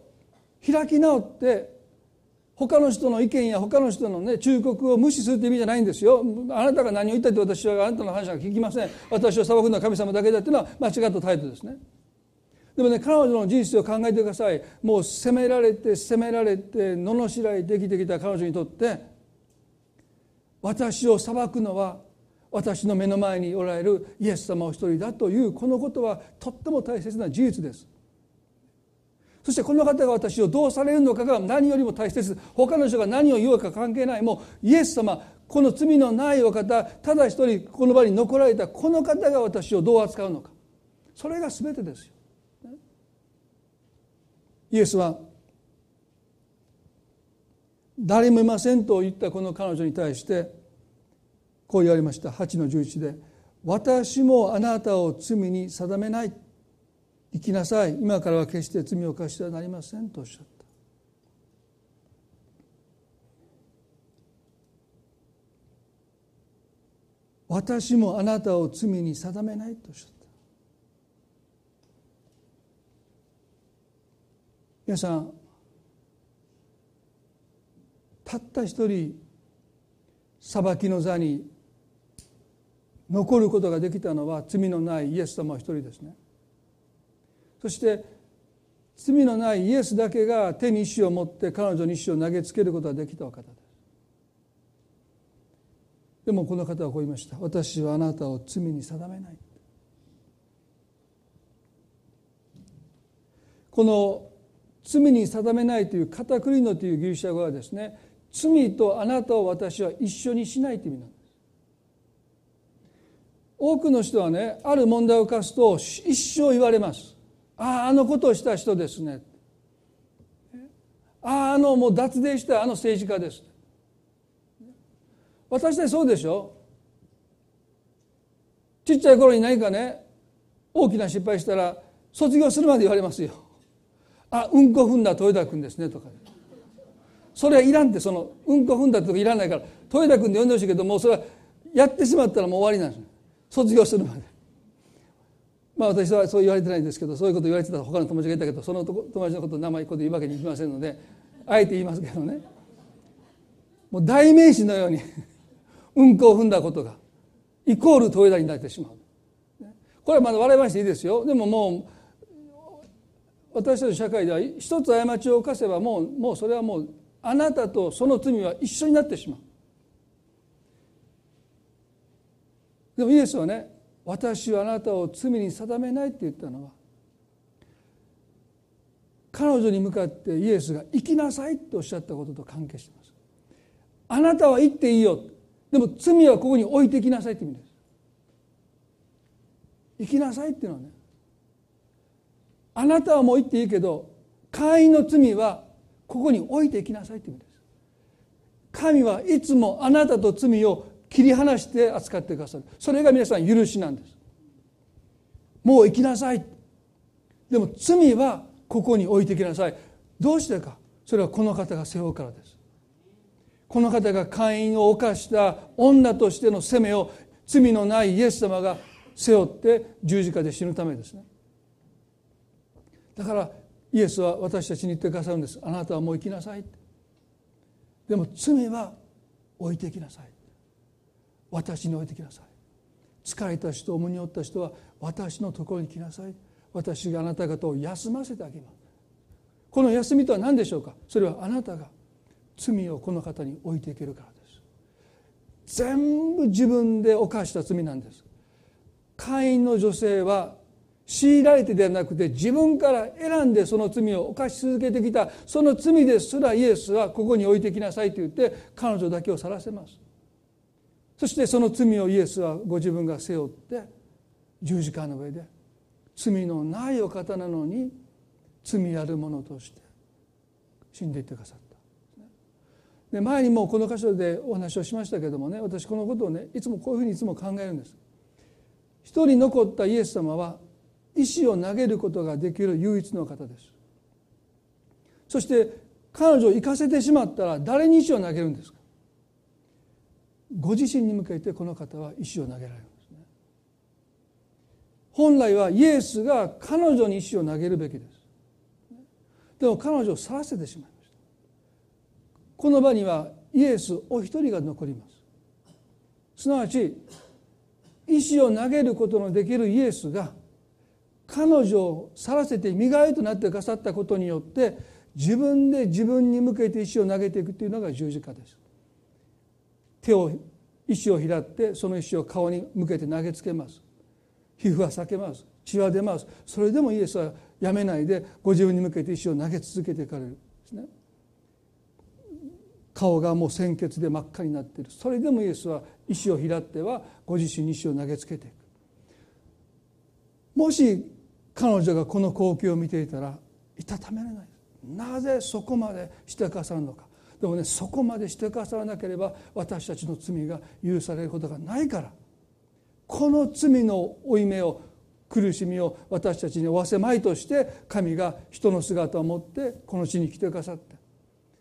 開き直って他の人の意見や他の人のね忠告を無視するという意味じゃないんですよ。あなたが何を言ったって私はあなたの話は聞きません。私を裁くのは神様だけだっていうのは間違った態度ですね。でもね彼女の人生を考えてください。もう責められて責められて罵られてきてきた彼女にとって私を裁くのは私の目の前におられるイエス様お一人だというこのことはとっても大切な事実です。そしてこの方が私をどうされるのかが何よりも大切他の人が何を言おうか関係ない。もうイエス様この罪のないお方ただ一人この場に残られたこの方が私をどう扱うのか。それが全てですよ。イエスは誰もいませんと言ったこの彼女に対してこう言われました。8の11で「私もあなたを罪に定めない」生きなさい。今からは決して罪を犯してはなりませんとおっしゃった私もあなたを罪に定めないとおっしゃった。皆さんたった一人裁きの座に残ることができたのは罪のないイエス様一人ですね。そして罪のないイエスだけが手に石を持って彼女に石を投げつけることができた方です。でもこの方はこう言いました。私はあなたを罪に定めない。この罪に定めないというカタクリノというギリシャ語はですね罪とあなたを私は一緒にしないという意味なんです。多くの人はねある問題を犯すと一生言われます。あああのことをした人ですね。あああのもう脱税したあの政治家です。私でそうでしょ。ちっちゃい頃に何かね大きな失敗したら卒業するまで言われますよ。あうんこ踏んだ豊田君ですねとかそれはいらんってそのうんこ踏んだってとかいらないから豊田君で呼んでほしいけどもうそれはやってしまったらもう終わりなんです卒業するまで。まあ私はそう言われてないんですけどそういうこと言われてた他の友達がいたけどその友達のこと名前こで言うわけにいきませんのであえて言いますけどね。もう代名詞のようにうんこを踏んだことがイコールトイレになってしまう。これはまだ笑いましていいですよ。でももう私たち社会では一つ過ちを犯せばもうもうそれはもうあなたとその罪は一緒になってしまう。でもイエスはね私はあなたを罪に定めないって言ったのは彼女に向かってイエスが生きなさいっておっしゃったことと関係してます。あなたは行っていいよ。でも罪はここに置いてきなさいって意味です。生きなさいっていうのはねあなたはもう行っていいけど会員の罪はここに置いていきなさいって意味です。神はいつもあなたと罪を切り離して扱ってくださる。それが皆さん許しなんです。もう生きなさい。でも罪はここに置いてきなさい。どうしてか。それはこの方が背負うからです。この方が会員を犯した女としての責めを罪のないイエス様が背負って十字架で死ぬためですね。だからイエスは私たちに言ってくださるんです。あなたはもう生きなさいでも罪は置いてきなさい。私に置いてきなさい。疲れた人重荷を負った人は私のところに来なさい。私があなた方を休ませてあげます。この休みとは何でしょうか？それはあなたが罪をこの方に置いていけるからです。全部自分で犯した罪なんです。会員の女性は強いられてではなくて自分から選んでその罪を犯し続けてきたその罪ですらイエスはここに置いてきなさいと言って彼女だけを去らせます。そしてその罪をイエスはご自分が背負って十字架の上で罪のないお方なのに罪あるものとして死んでいってくださった。で前にもこの箇所でお話をしましたけどもね私このことをねいつもこういうふうにいつも考えるんです。一人残ったイエス様は石を投げることができる唯一の方です。そして彼女を行かせてしまったら誰に石を投げるんですか？ご自身に向けてこの方は石を投げられるんですね。本来はイエスが彼女に石を投げるべきです。でも彼女を去らせてしまいました。この場にはイエスお一人が残ります。すなわち石を投げることのできるイエスが彼女を去らせて身代わりとなってくださったことによって自分で自分に向けて石を投げていくというのが十字架です。手を石を開ってその石を顔に向けて投げつけます。皮膚は裂けます。血は出ます。それでもイエスはやめないでご自分に向けて石を投げ続けていかれるんですね。顔がもう鮮血で真っ赤になっている。それでもイエスは石を拾ってはご自身に石を投げつけていく。もし彼女がこの光景を見ていたらいたためれない。なぜそこまでしてくださるのか。でもねそこまでしてくださらなければ私たちの罪が許されることがないから。この罪の負い目を苦しみを私たちに負わせまいとして神が人の姿を持ってこの地に来てくださって。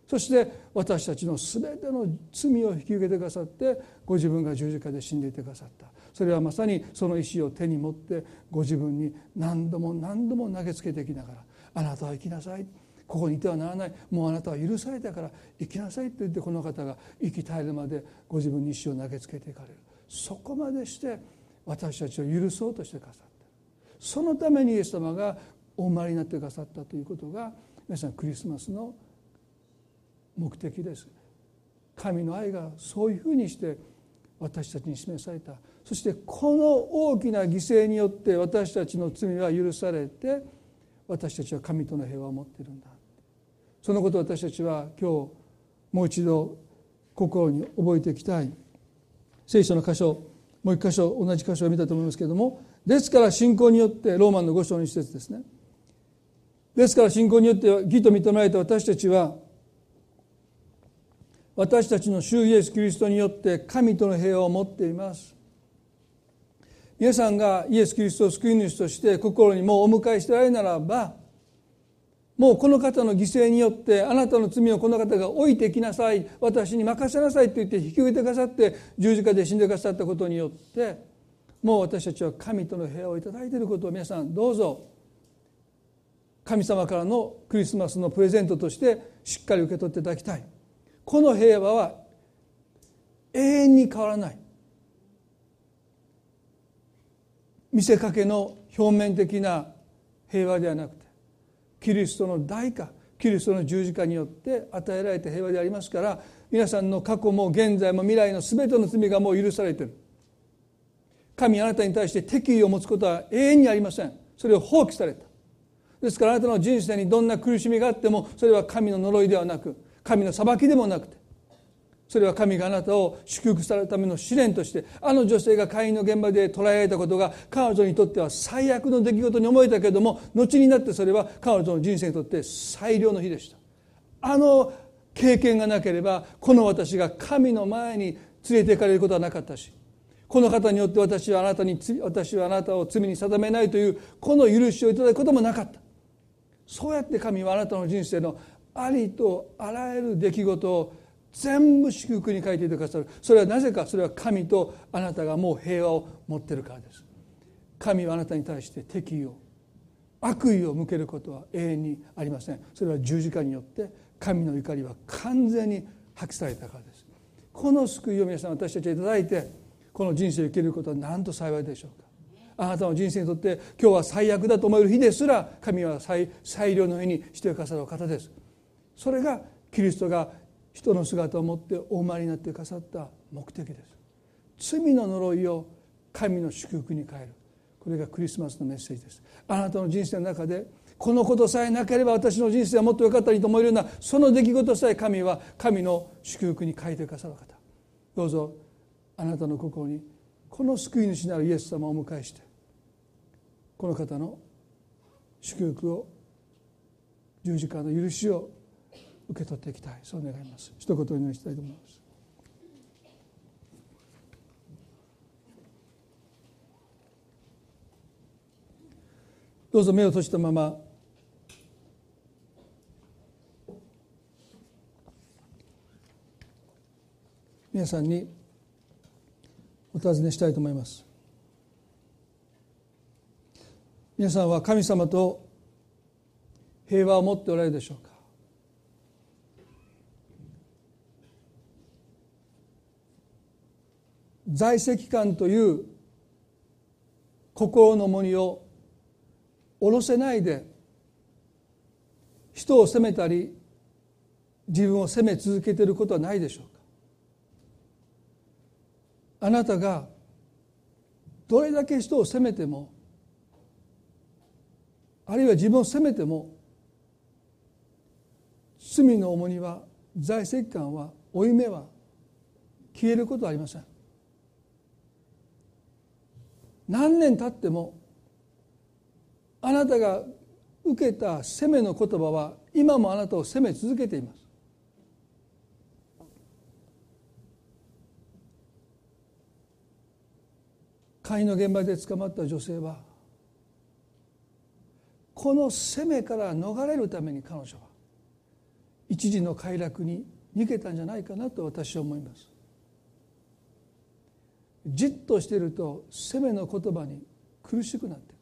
そして私たちの全ての罪を引き受けてくださってご自分が十字架で死んでいてくださった。それはまさにその石を手に持ってご自分に何度も何度も投げつけていきながら「あなたは生きなさい」ここにいてはならない。もうあなたは許されたから生きなさいと言ってこの方が生き絶えるまでご自分に石を投げつけていかれる。そこまでして私たちを許そうとしてくださった。そのためにイエス様がお生まれになってくださったということが皆さんクリスマスの目的です。神の愛がそういうふうにして私たちに示された。そしてこの大きな犠牲によって私たちの罪は許されて私たちは神との平和を持っているんだ。そのことを私たちは今日もう一度心に覚えていきたい。聖書の箇所もう一箇所同じ箇所を見たと思いますけれどもですから信仰によってローマンの5章の一節ですね。ですから信仰によって義と認められた私たちは私たちの主イエス・キリストによって神との平和を持っています。皆さんがイエス・キリストを救い主として心にもうお迎えしてられるならばもうこの方の犠牲によってあなたの罪をこの方が置いてきなさい。私に任せなさいと言って引き受けてくださって十字架で死んでくださったことによってもう私たちは神との平和をいただいていることを皆さんどうぞ神様からのクリスマスのプレゼントとしてしっかり受け取っていただきたい。この平和は永遠に変わらない。見せかけの表面的な平和ではなくてキリストの代価キリストの十字架によって与えられた平和でありますから皆さんの過去も現在も未来の全ての罪がもう許されている。神あなたに対して敵意を持つことは永遠にありません。それを放棄された。ですからあなたの人生にどんな苦しみがあってもそれは神の呪いではなく神の裁きでもなくてそれは神があなたを祝福されるための試練としてあの女性が会員の現場で捉えられたことが彼女にとっては最悪の出来事に思えたけれども後になってそれは彼女の人生にとって最良の日でした。あの経験がなければこの私が神の前に連れて行かれることはなかったしこの方によって私はあなたに私はあなたを罪に定めないというこの許しをいただくこともなかった。そうやって神はあなたの人生のありとあらゆる出来事を全部祝福に書いていてくださる。それはなぜかそれは神とあなたがもう平和を持っているからです。神はあなたに対して敵意を悪意を向けることは永遠にありません。それは十字架によって神の怒りは完全に破棄されたからです。この救いを皆さん私たちは頂いてこの人生を生きることは何と幸いでしょうか。あなたの人生にとって今日は最悪だと思える日ですら神は最良の日にしてくださる方です。それがキリストが人の姿を持ってお生まれになってくださった目的です。罪の呪いを神の祝福に変える。これがクリスマスのメッセージです。あなたの人生の中でこのことさえなければ私の人生はもっと良かったりと思えるようなその出来事さえ神は神の祝福に変えてくださる方。どうぞあなたの心にこの救い主なるイエス様をお迎えしてこの方の祝福を十字架の許しを受け取っていきたいそう願います。一言お祈りしたいと思います。どうぞ目を閉じたまま。皆さんにお尋ねしたいと思います。皆さんは神様と平和を持っておられるでしょうか？在籍感という心の重荷を下ろせないで人を責めたり自分を責め続けていることはないでしょうか。あなたがどれだけ人を責めてもあるいは自分を責めても罪の重荷は在籍感は負い目は消えることはありません。何年経ってもあなたが受けた責めの言葉は今もあなたを責め続けています。会の現場で捕まった女性はこの責めから逃れるために彼女は一時の快楽に逃げたんじゃないかなと私は思います。じっとしていると責めの言葉に苦しくなってくる。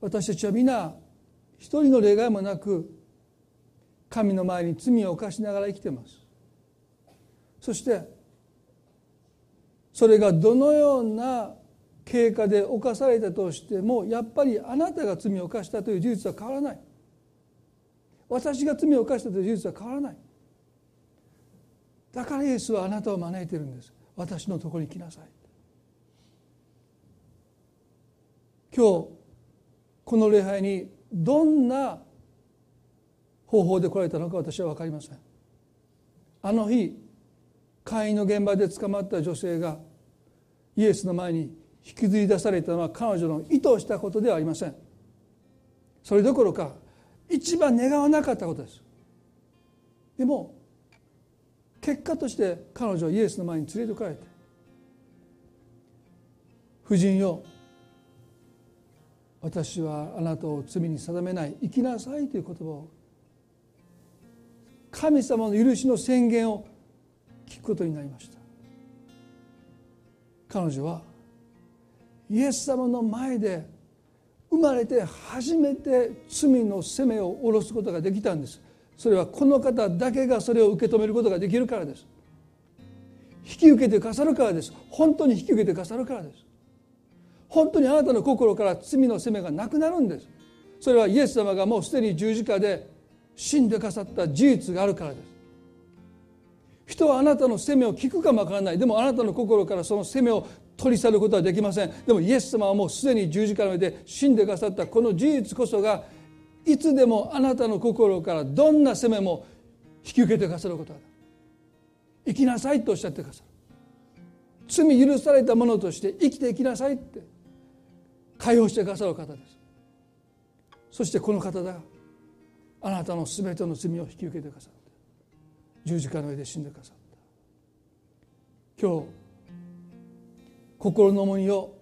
私たちは皆一人の例外もなく神の前に罪を犯しながら生きてます。そしてそれがどのような経過で犯されたとしてもやっぱりあなたが罪を犯したという事実は変わらない。私が罪を犯したという事実は変わらない。だからイエスはあなたを招いてるんです。私のところに来なさい。今日この礼拝にどんな方法で来られたのか私は分かりません。あの日会員の現場で捕まった女性がイエスの前に引きずり出されたのは彼女の意図したことではありません。それどころか一番願わなかったことです。でも結果として彼女はイエスの前に連れてこられて夫人よ私はあなたを罪に定めない生きなさいという言葉を神様の許しの宣言を聞くことになりました。彼女はイエス様の前で生まれて初めて罪の責めを下ろすことができたんです。それはこの方だけがそれを受け止めることができるからです。引き受けてくださるからです。本当に引き受けてくださるからです。本当にあなたの心から罪の責めがなくなるんです。それはイエス様がもうすでに十字架で死んでくださった事実があるからです。人はあなたの責めを聞くかもわからない。でもあなたの心からその責めを取り去ることはできません。でもイエス様はもうすでに十字架の上で死んでくださったこの事実こそがいつでもあなたの心からどんな責めも引き受けてくださることが生きなさいとおっしゃってくださる。罪許されたものとして生きていきなさいって。解放してくださる方です。そしてこの方があなたの全ての罪を引き受けてくださって。十字架の上で死んでくださった。今日心の重荷を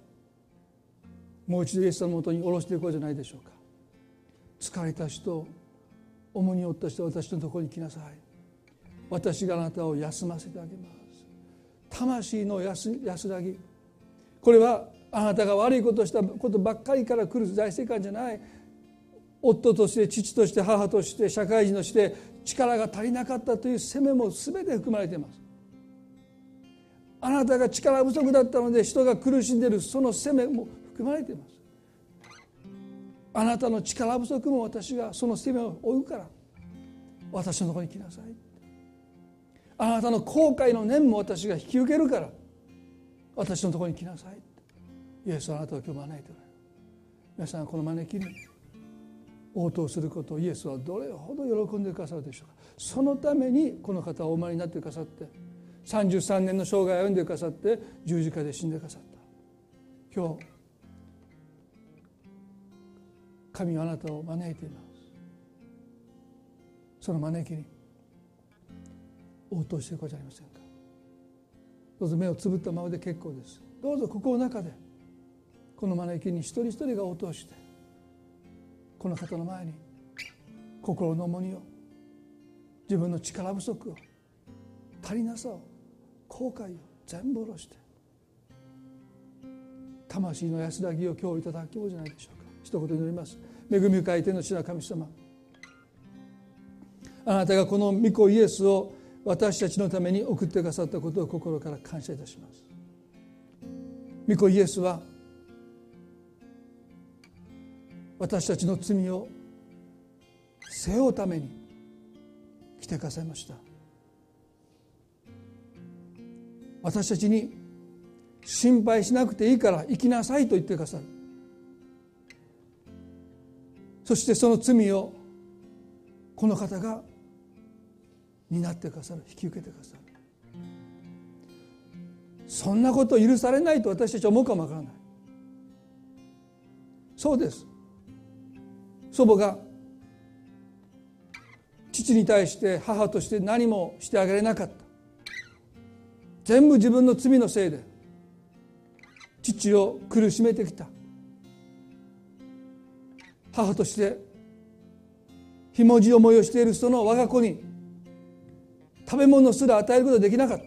もう一度イエス様のもとに下ろしていこうじゃないでしょうか。疲れた人重荷を負った人私のところに来なさい。私があなたを休ませてあげます。魂の安安らぎ。これはあなたが悪いことをしたことばっかりから来る財政官じゃない。夫として父として母として社会人として力が足りなかったという責めも全て含まれています。あなたが力不足だったので人が苦しんでいるその責めも含まれています。あなたの力不足も私がその責めを負うから。私のところに来なさい。あなたの後悔の念も私が引き受けるから。私のところに来なさい。イエスはあなたを今日招いておられる。皆さんこの招きに。応答することをイエスはどれほど喜んでくださるでしょうか。そのためにこの方はお生まれになってくださって。33年の生涯を歩んでくださって十字架で死んでくださった。今日神はあなたを招いていますその招きに応答していこうじゃありませんか。どうぞ目をつぶったままで結構です。どうぞここの中でこの招きに一人一人が応答してこの方の前に心の重荷を自分の力不足を足りなさを後悔を全部下ろして魂の安らぎを今日いただきようじゃないでしょうか。一言祈ります。恵み深い天の地な神様。あなたがこの御子イエスを私たちのために送ってくださったことを心から感謝いたします。御子イエスは私たちの罪を背負うために来てくださいました。私たちに心配しなくていいから生きなさいと言ってくださる。そしてその罪をこの方が担ってくださる引き受けてくださる。そんなこと許されないと私たちは思うかもわからない。そうです。祖母が父に対して母として何もしてあげれなかった。全部自分の罪のせいで父を苦しめてきた。母としてひもじ思いをしているその我が子に食べ物すら与えることができなかった。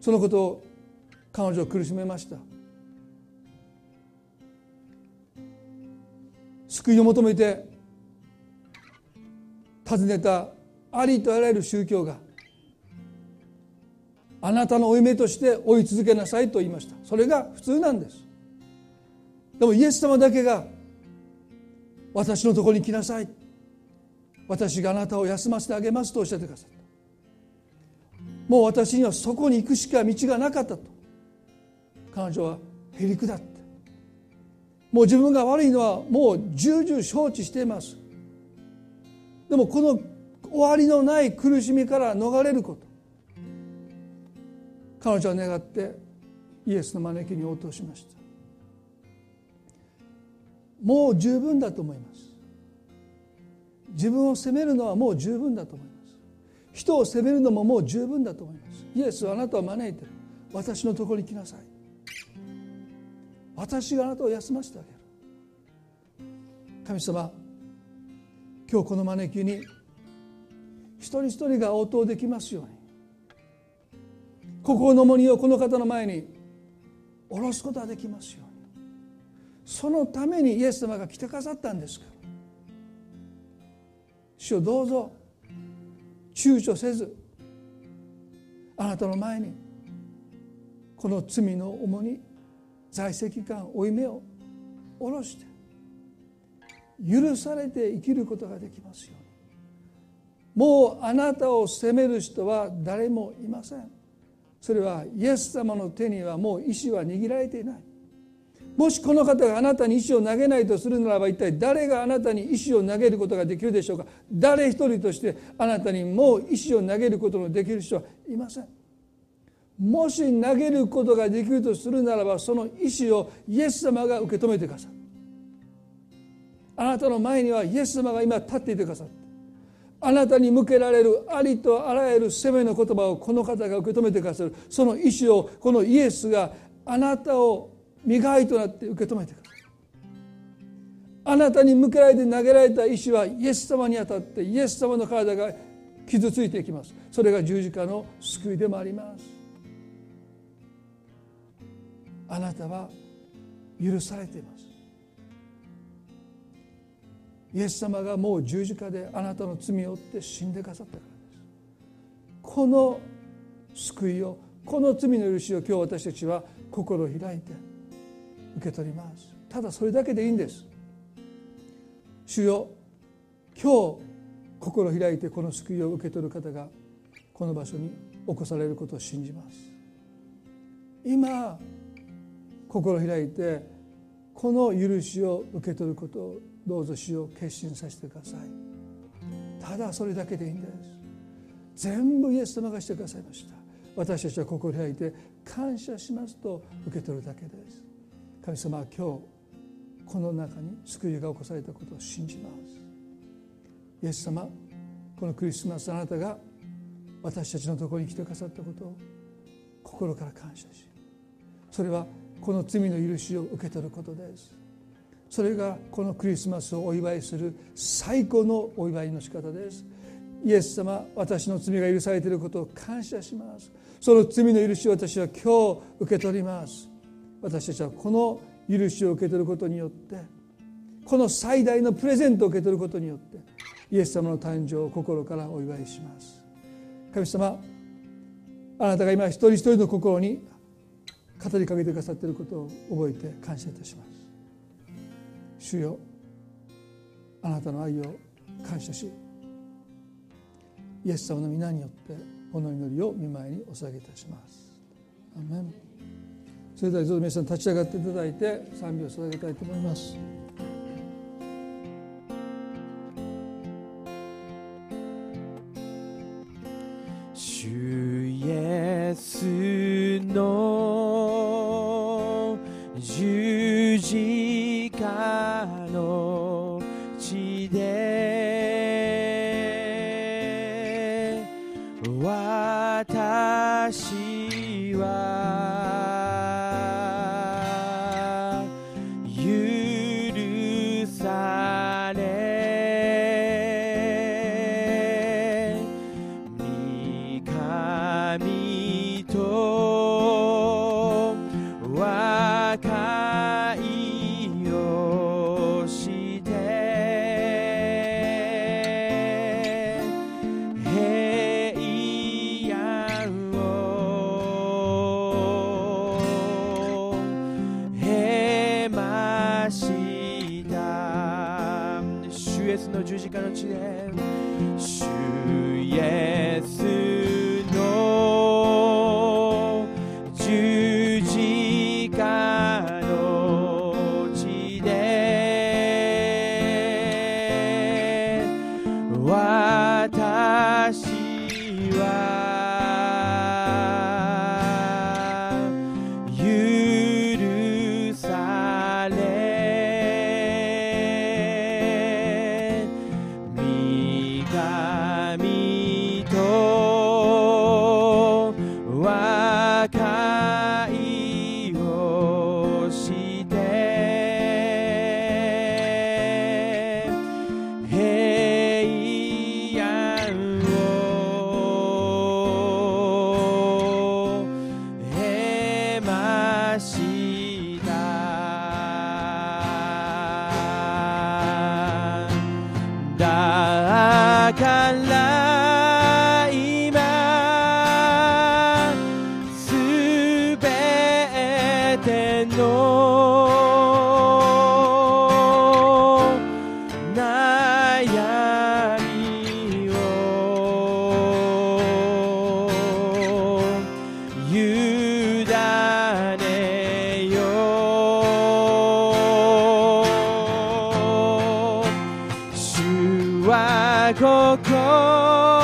そのことを彼女を苦しめました。救いを求めて訪ねたありとあらゆる宗教があなたの負い目として追い続けなさいと言いました。それが普通なんです。でもイエス様だけが私のところに来なさい。私があなたを休ませてあげますとおっしゃってくださった。もう私にはそこに行くしか道がなかったと。彼女はへりくだって。もう自分が悪いのはもう重々承知しています。でもこの終わりのない苦しみから逃れること。彼女は願ってイエスの招きに応答しました。もう十分だと思います。自分を責めるのはもう十分だと思います。人を責めるのももう十分だと思います。イエスはあなたを招いてる。私のところに来なさい。私があなたを休ませてあげる。神様今日この招きに一人一人が応答できますように。心の重荷をこの方の前に下ろすことができますよそのためにイエス様が来てくださったんですか？ら主をどうぞ。躊躇せず。あなたの前に。この罪の重荷在籍感負い目を下ろして。許されて生きることができますように。もうあなたを責める人は誰もいません。それはイエス様の手にはもう意志は握られていない。もしこの方があなたに石を投げないとするならば一体誰があなたに石を投げることができるでしょうか？誰一人としてあなたにもう石を投げることのできる人はいません。もし投げることができるとするならばその石をイエス様が受け止めてください。あなたの前にはイエス様が今立っていてくださってあなたに向けられるありとあらゆる責めの言葉をこの方が受け止めてくださる。その意志をこのイエスがあなたを磨いとなって受け止めてくださるあなたに向けられて投げられた石はイエス様にあたってイエス様の体が傷ついていきます。それが十字架の救いでもあります。あなたは許されています。イエス様がもう十字架であなたの罪を負って死んでくださったからです。この救いをこの罪の許しを今日私たちは心を開いて受け取ります。ただそれだけでいいんです。主よ今日心開いてこの救いを受け取る方がこの場所に起こされることを信じます。今心開いてこの許しを受け取ることをどうぞ主を決心させてください。ただそれだけでいいんです。全部イエス様がしてくださいました。私たちは心開いて感謝しますと受け取るだけです。神様は今日この中に救いが起こされたことを信じます。イエス様このクリスマスあなたが私たちのところに来てくださったことを心から感謝しそれはこの罪の許しを受け取ることです。それがこのクリスマスをお祝いする最高のお祝いの仕方です。イエス様私の罪が許されていることを感謝します。その罪の許しを私は今日受け取ります。私たちはこの許しを受け取ることによってこの最大のプレゼントを受け取ることによってイエス様の誕生を心からお祝いします。神様あなたが今一人一人の心に語りかけてくださっていることを覚えて感謝いたします。主よあなたの愛を感謝しイエス様の皆によってこの祈りを見舞いにお捧げいたします。アメン。それではどうぞ皆さん立ち上がっていただいて賛美を捧げたいと思います。主イエスの十字架の心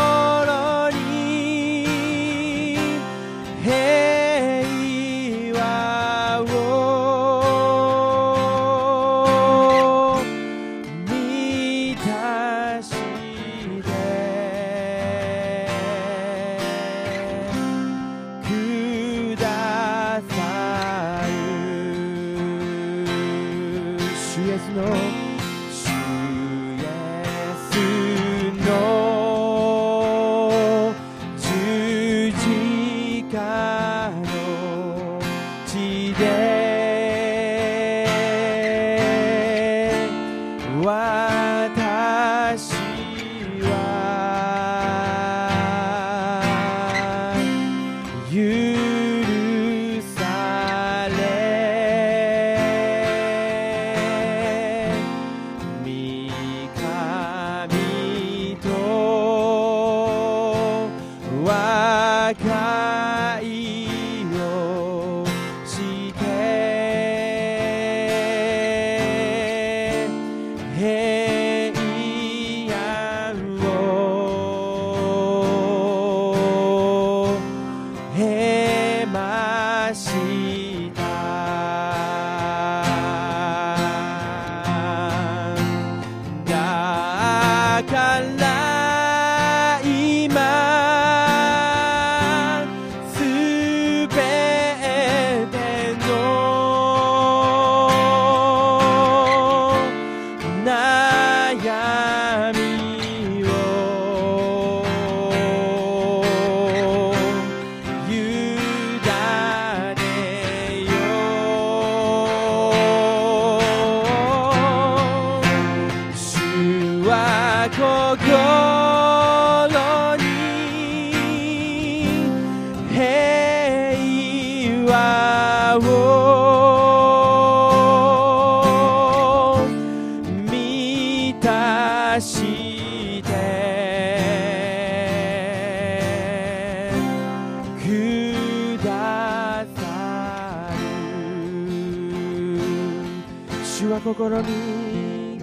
心に。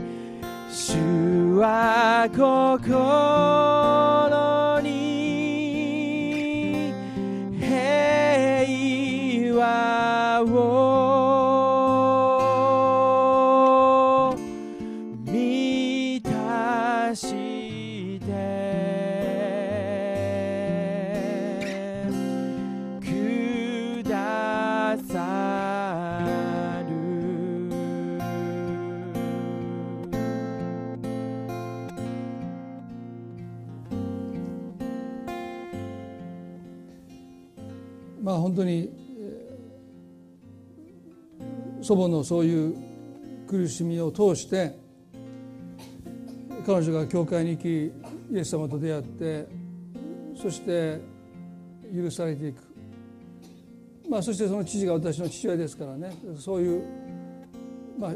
主は心祖母のそういう苦しみを通して彼女が教会に行きイエス様と出会ってそして許されていく、まあ、そしてその父が私の父親ですからね。そういう、まあ、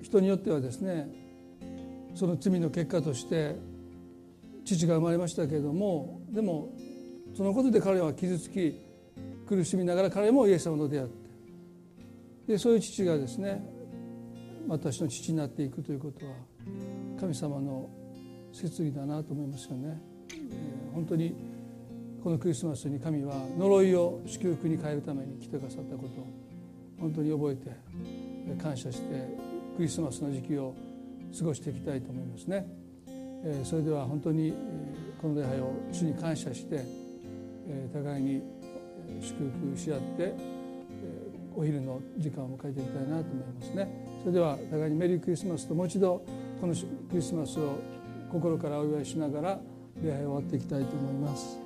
人によってはですねその罪の結果として父が生まれましたけれどもでもそのことで彼は傷つき苦しみながら彼もイエス様と出会ってでそういう父がですね私の父になっていくということは神様の摂理だなと思いますよね。本当にこのクリスマスに神は呪いを祝福に変えるために来てくださったことを本当に覚えて感謝してクリスマスの時期を過ごしていきたいと思いますね。それでは本当にこの礼拝を主に感謝して互いに祝福し合ってお昼の時間を迎えていきたいなと思いますね。それでは互いにメリークリスマスともう一度このクリスマスを心からお祝いしながら礼拝を終わっていきたいと思います。